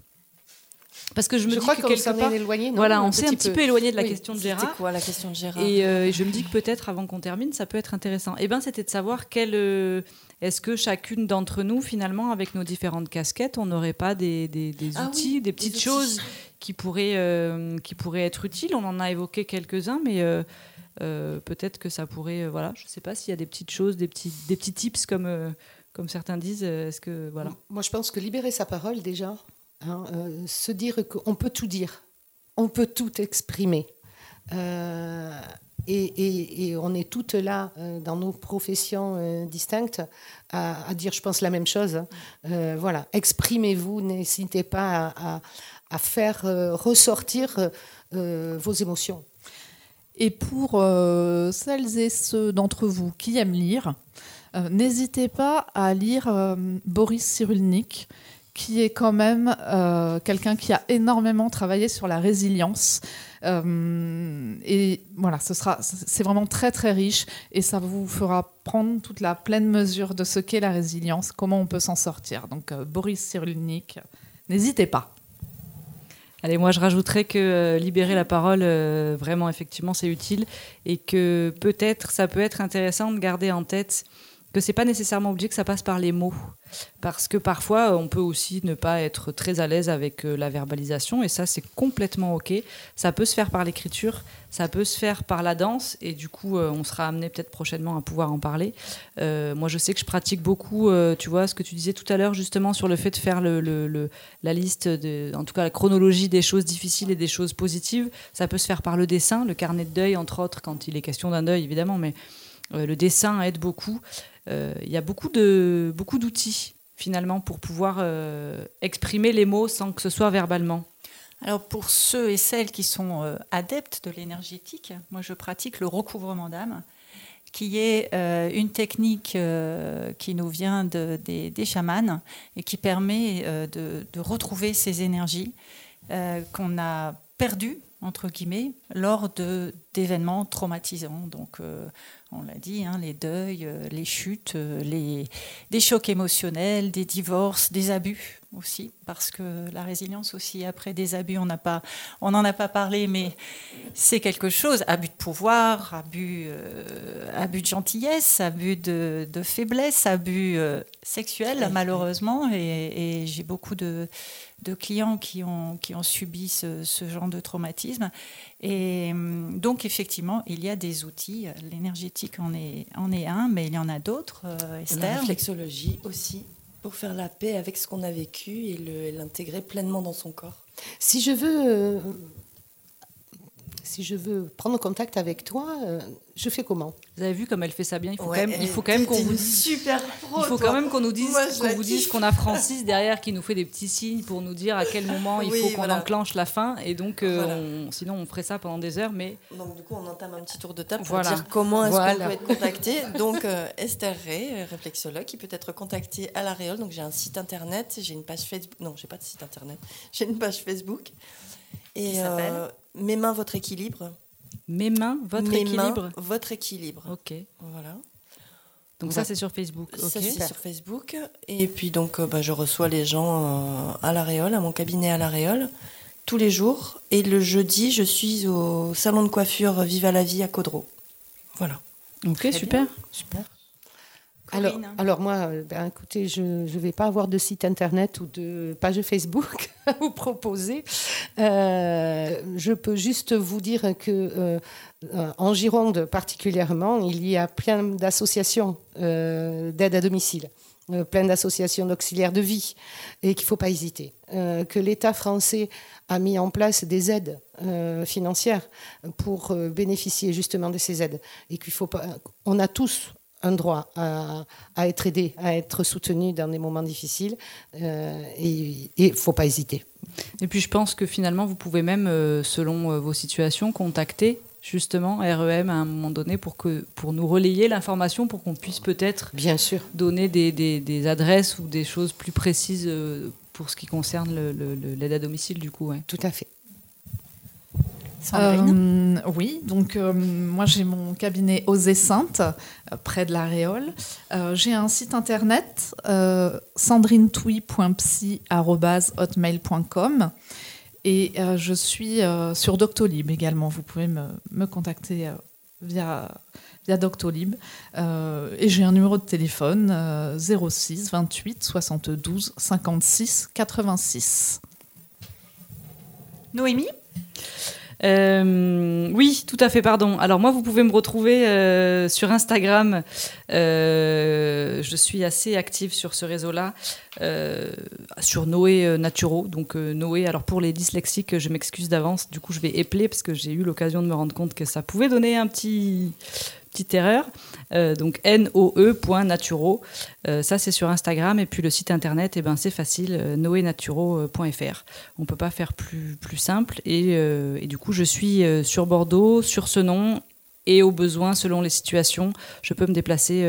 Parce que je me Je dis crois que quelque part, est éloigné. non, voilà, on s'est un petit peu éloigné de la Oui. question de C'était Gérard. quoi la question de Gérard Et euh, je me dis que peut-être avant qu'on termine, ça peut être intéressant. Eh ben, c'était de savoir quel, euh, est-ce que chacune d'entre nous, finalement, avec nos différentes casquettes, on n'aurait pas des, des- des Ah outils, oui, des petites choses qui pourraient, euh, qui pourraient être utiles? On en a évoqué quelques-uns, mais euh, euh, peut-être que ça pourrait, euh, voilà, je ne sais pas s'il y a des petites choses, des petits, des petits tips comme, euh, comme certains disent. euh, Est-ce que voilà. Moi, je pense que libérer sa parole, déjà, hein, euh, se dire qu'on peut tout dire, on peut tout exprimer. Euh, et, on est toutes là, euh, dans nos professions distinctes, à, dire, je pense, la même chose. Voilà, exprimez-vous, n'hésitez pas à, à- faire ressortir vos émotions. Et pour celles et ceux d'entre vous qui aiment lire, n'hésitez pas à lire Boris Cyrulnik, qui est quand même euh, quelqu'un qui a énormément travaillé sur la résilience. Euh, et voilà, ce sera, c'est vraiment très très riche et ça vous fera prendre toute la pleine mesure de ce qu'est la résilience, comment on peut s'en sortir. Donc euh, Boris Cyrulnik, n'hésitez pas. Allez, moi je rajouterais que euh, libérer la parole, vraiment, effectivement, c'est utile et que peut-être ça peut être intéressant de garder en tête que c'est pas nécessairement obligé que ça passe par les mots. Parce que parfois, on peut aussi ne pas être très à l'aise avec euh, la verbalisation et ça, c'est complètement OK. Ça peut se faire par l'écriture, ça peut se faire par la danse et du coup, euh, on sera amené peut-être prochainement à pouvoir en parler. Euh, moi, je sais que je pratique beaucoup, tu vois, ce que tu disais tout à l'heure, justement, sur le fait de faire le, la liste, en tout cas la chronologie des choses difficiles et des choses positives. Ça peut se faire par le dessin, le carnet de deuil, entre autres, quand il est question d'un deuil, évidemment, mais le dessin aide beaucoup. Euh, Il y a beaucoup de beaucoup d'outils finalement pour pouvoir euh, exprimer les mots sans que ce soit verbalement. Alors pour ceux et celles qui sont euh, adeptes de l'énergétique, moi je pratique le recouvrement d'âme, qui est une technique qui nous vient de- des, chamans et qui permet de, retrouver ces énergies qu'on a perdues entre guillemets lors d'événements traumatisants. Donc on l'a dit, hein, les deuils, euh, les chutes, euh, les, des chocs émotionnels, des divorces, des abus aussi, parce que la résilience aussi, après des abus, on n'en a pas parlé, mais c'est quelque chose. Abus de pouvoir, abus, euh, abus de gentillesse, abus de, de faiblesse, abus euh, sexuels, malheureusement, et, et j'ai beaucoup de, de clients qui ont, qui ont subi ce, ce genre de traumatisme. Et hum, donc, effectivement, il y a des outils. L'énergétique en est, en est un, mais il y en a d'autres. euh, La Esther réflexologie aussi, pour faire la paix avec ce qu'on a vécu et l'intégrer pleinement dans son corps. Si je veux, euh, si je veux prendre contact avec toi, euh, je fais comment? Vous avez vu comme elle fait ça bien. Il faut Ouais, quand même, il faut quand même qu'on vous dise. super pro, Il faut toi. quand même qu'on nous dise qu'on la vous dise qu'on a Francis derrière qui nous fait des petits signes pour nous dire à quel moment il Oui, faut qu'on voilà. enclenche la fin. Et donc, euh, Voilà. on- sinon, on ferait ça pendant des heures. Mais Donc du coup, on entame un petit tour de table pour Voilà. dire comment est-ce Voilà. qu'on peut être contacté. Donc euh, Esther Ray, réflexologue, qui peut être contactée à l'Aréole. Donc j'ai un site internet, j'ai une page Facebook. Non, j'ai pas de site internet. J'ai une page Facebook. Et Qui s'appelle? euh, Mes mains, votre équilibre. mes mains, votre Mes équilibre. mains, votre équilibre. Ok. Voilà. Donc On ça, c'est sur Facebook. Ok. Ça, c'est sur Facebook. Et puis, donc, euh, bah, je reçois les gens euh, à l'Aréole, à mon cabinet à l'Aréole, tous les jours. Et le jeudi, je suis au salon de coiffure Viva la vie à Caudreau. Voilà. Ok, super. Super. Alors, moi, euh, ben, écoutez, je ne vais pas avoir de site internet ou de page Facebook à vous proposer. Euh, je peux juste vous dire que euh, en Gironde particulièrement, il y a plein d'associations d'aide à domicile. plein d'associations d'auxiliaires de vie et qu'il ne faut pas hésiter. Que l'État français a mis en place des aides financières pour bénéficier justement de ces aides et qu'il a tous un droit à, à être aidé, à être soutenu dans des moments difficiles euh, et il ne faut pas hésiter. Et puis je pense que finalement, vous pouvez même, euh, selon euh, vos situations, contacter justement REM à un moment donné pour, que, pour nous relayer l'information, pour qu'on puisse peut-être Bien sûr. donner des, des- des adresses ou des choses plus précises pour ce qui concerne le- le- le- l'aide à domicile du coup. ouais. Tout à fait. Sandrine Euh, oui, donc euh, moi j'ai mon cabinet Osée Sainte, euh, près de la Réole. J'ai un site internet, sandrinetouy.psy.hotmail.com et je suis sur Doctolib également. Vous pouvez me, me contacter via, via Doctolib. Et j'ai un numéro de téléphone euh, 06 28 72 56 86. Noémie? Euh, oui, tout à fait, pardon. Alors moi, vous pouvez me retrouver euh, sur Instagram. Euh, je suis assez active sur ce réseau-là, sur Noé Naturo. Donc Noé, alors pour les dyslexiques, je m'excuse d'avance. Du coup, je vais épeler parce que j'ai eu l'occasion de me rendre compte que ça pouvait donner un petit petite erreur. Euh, donc noe.naturo. Euh, ça, c'est sur Instagram. Et puis le site internet, eh ben, c'est facile, euh, noenaturo.fr. On peut pas faire plus, plus simple. Et, euh, et du coup, je suis euh, sur Bordeaux, sur ce nom. Et au besoin, selon les situations, je peux me déplacer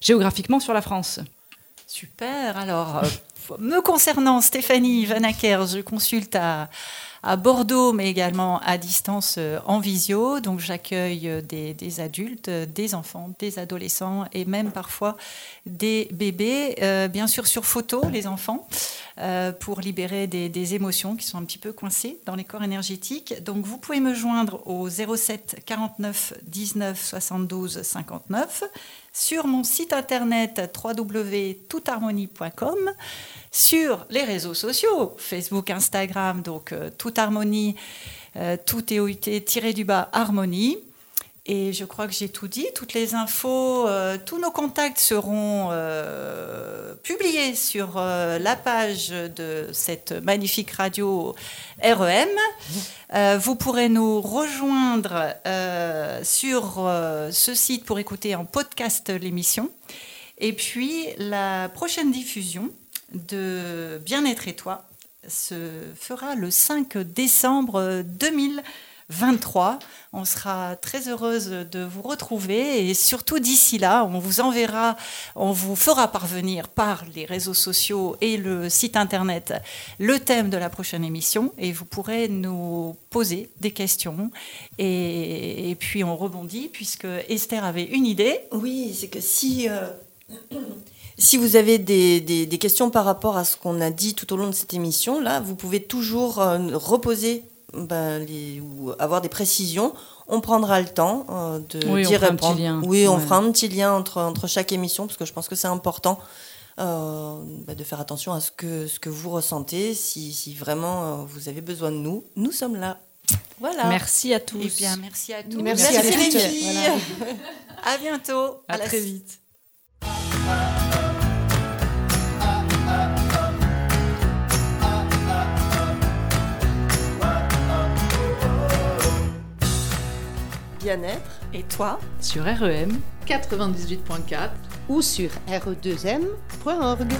géographiquement sur la France. Super. Alors, me concernant, Stéphanie Vanacker, je consulte à, à Bordeaux, mais également à distance euh, en visio. Donc, j'accueille euh, des, adultes, euh, des enfants, des adolescents et même parfois des bébés. Bien sûr, sur photo, les enfants, pour libérer des, des émotions qui sont un petit peu coincées dans les corps énergétiques. Donc, vous pouvez me joindre au 07 49 19 72 59 sur mon site internet www.toutharmonie.com, sur les réseaux sociaux, Facebook, Instagram, donc euh, Toute Harmonie, euh, tout tiré du bas Harmonie. Et je crois que j'ai tout dit. Toutes les infos, euh, tous nos contacts seront euh, publiés sur euh, la page de cette magnifique radio REM. Vous pourrez nous rejoindre sur ce site pour écouter en podcast l'émission. Et puis la prochaine diffusion de Bien-être et toi se fera le 5 décembre 2023. On sera très heureuse de vous retrouver et surtout d'ici là, on vous enverra, on vous fera parvenir par les réseaux sociaux et le site internet le thème de la prochaine émission et vous pourrez nous poser des questions et, puis on rebondit puisque Esther avait une idée. Oui, c'est que si, euh, si vous avez des, des- des questions par rapport à ce qu'on a dit tout au long de cette émission, là, vous pouvez toujours euh, reposer ben, les, ou avoir des précisions. On prendra le temps euh, de Oui, on d'y fera un répondre. petit lien. Oui, on Ouais. fera un petit lien entre, entre chaque émission parce que je pense que c'est important. euh, bah, de faire attention à ce que, ce que vous ressentez. Si, si vraiment euh, vous avez besoin de nous, nous sommes là. Voilà. Merci à tous. Eh bien, merci à tous. Merci Merci, à les filles. Voilà. À bientôt. À très vite. Bien-être. Et toi Sur E REM. 98.4. Ou sur re2m.org.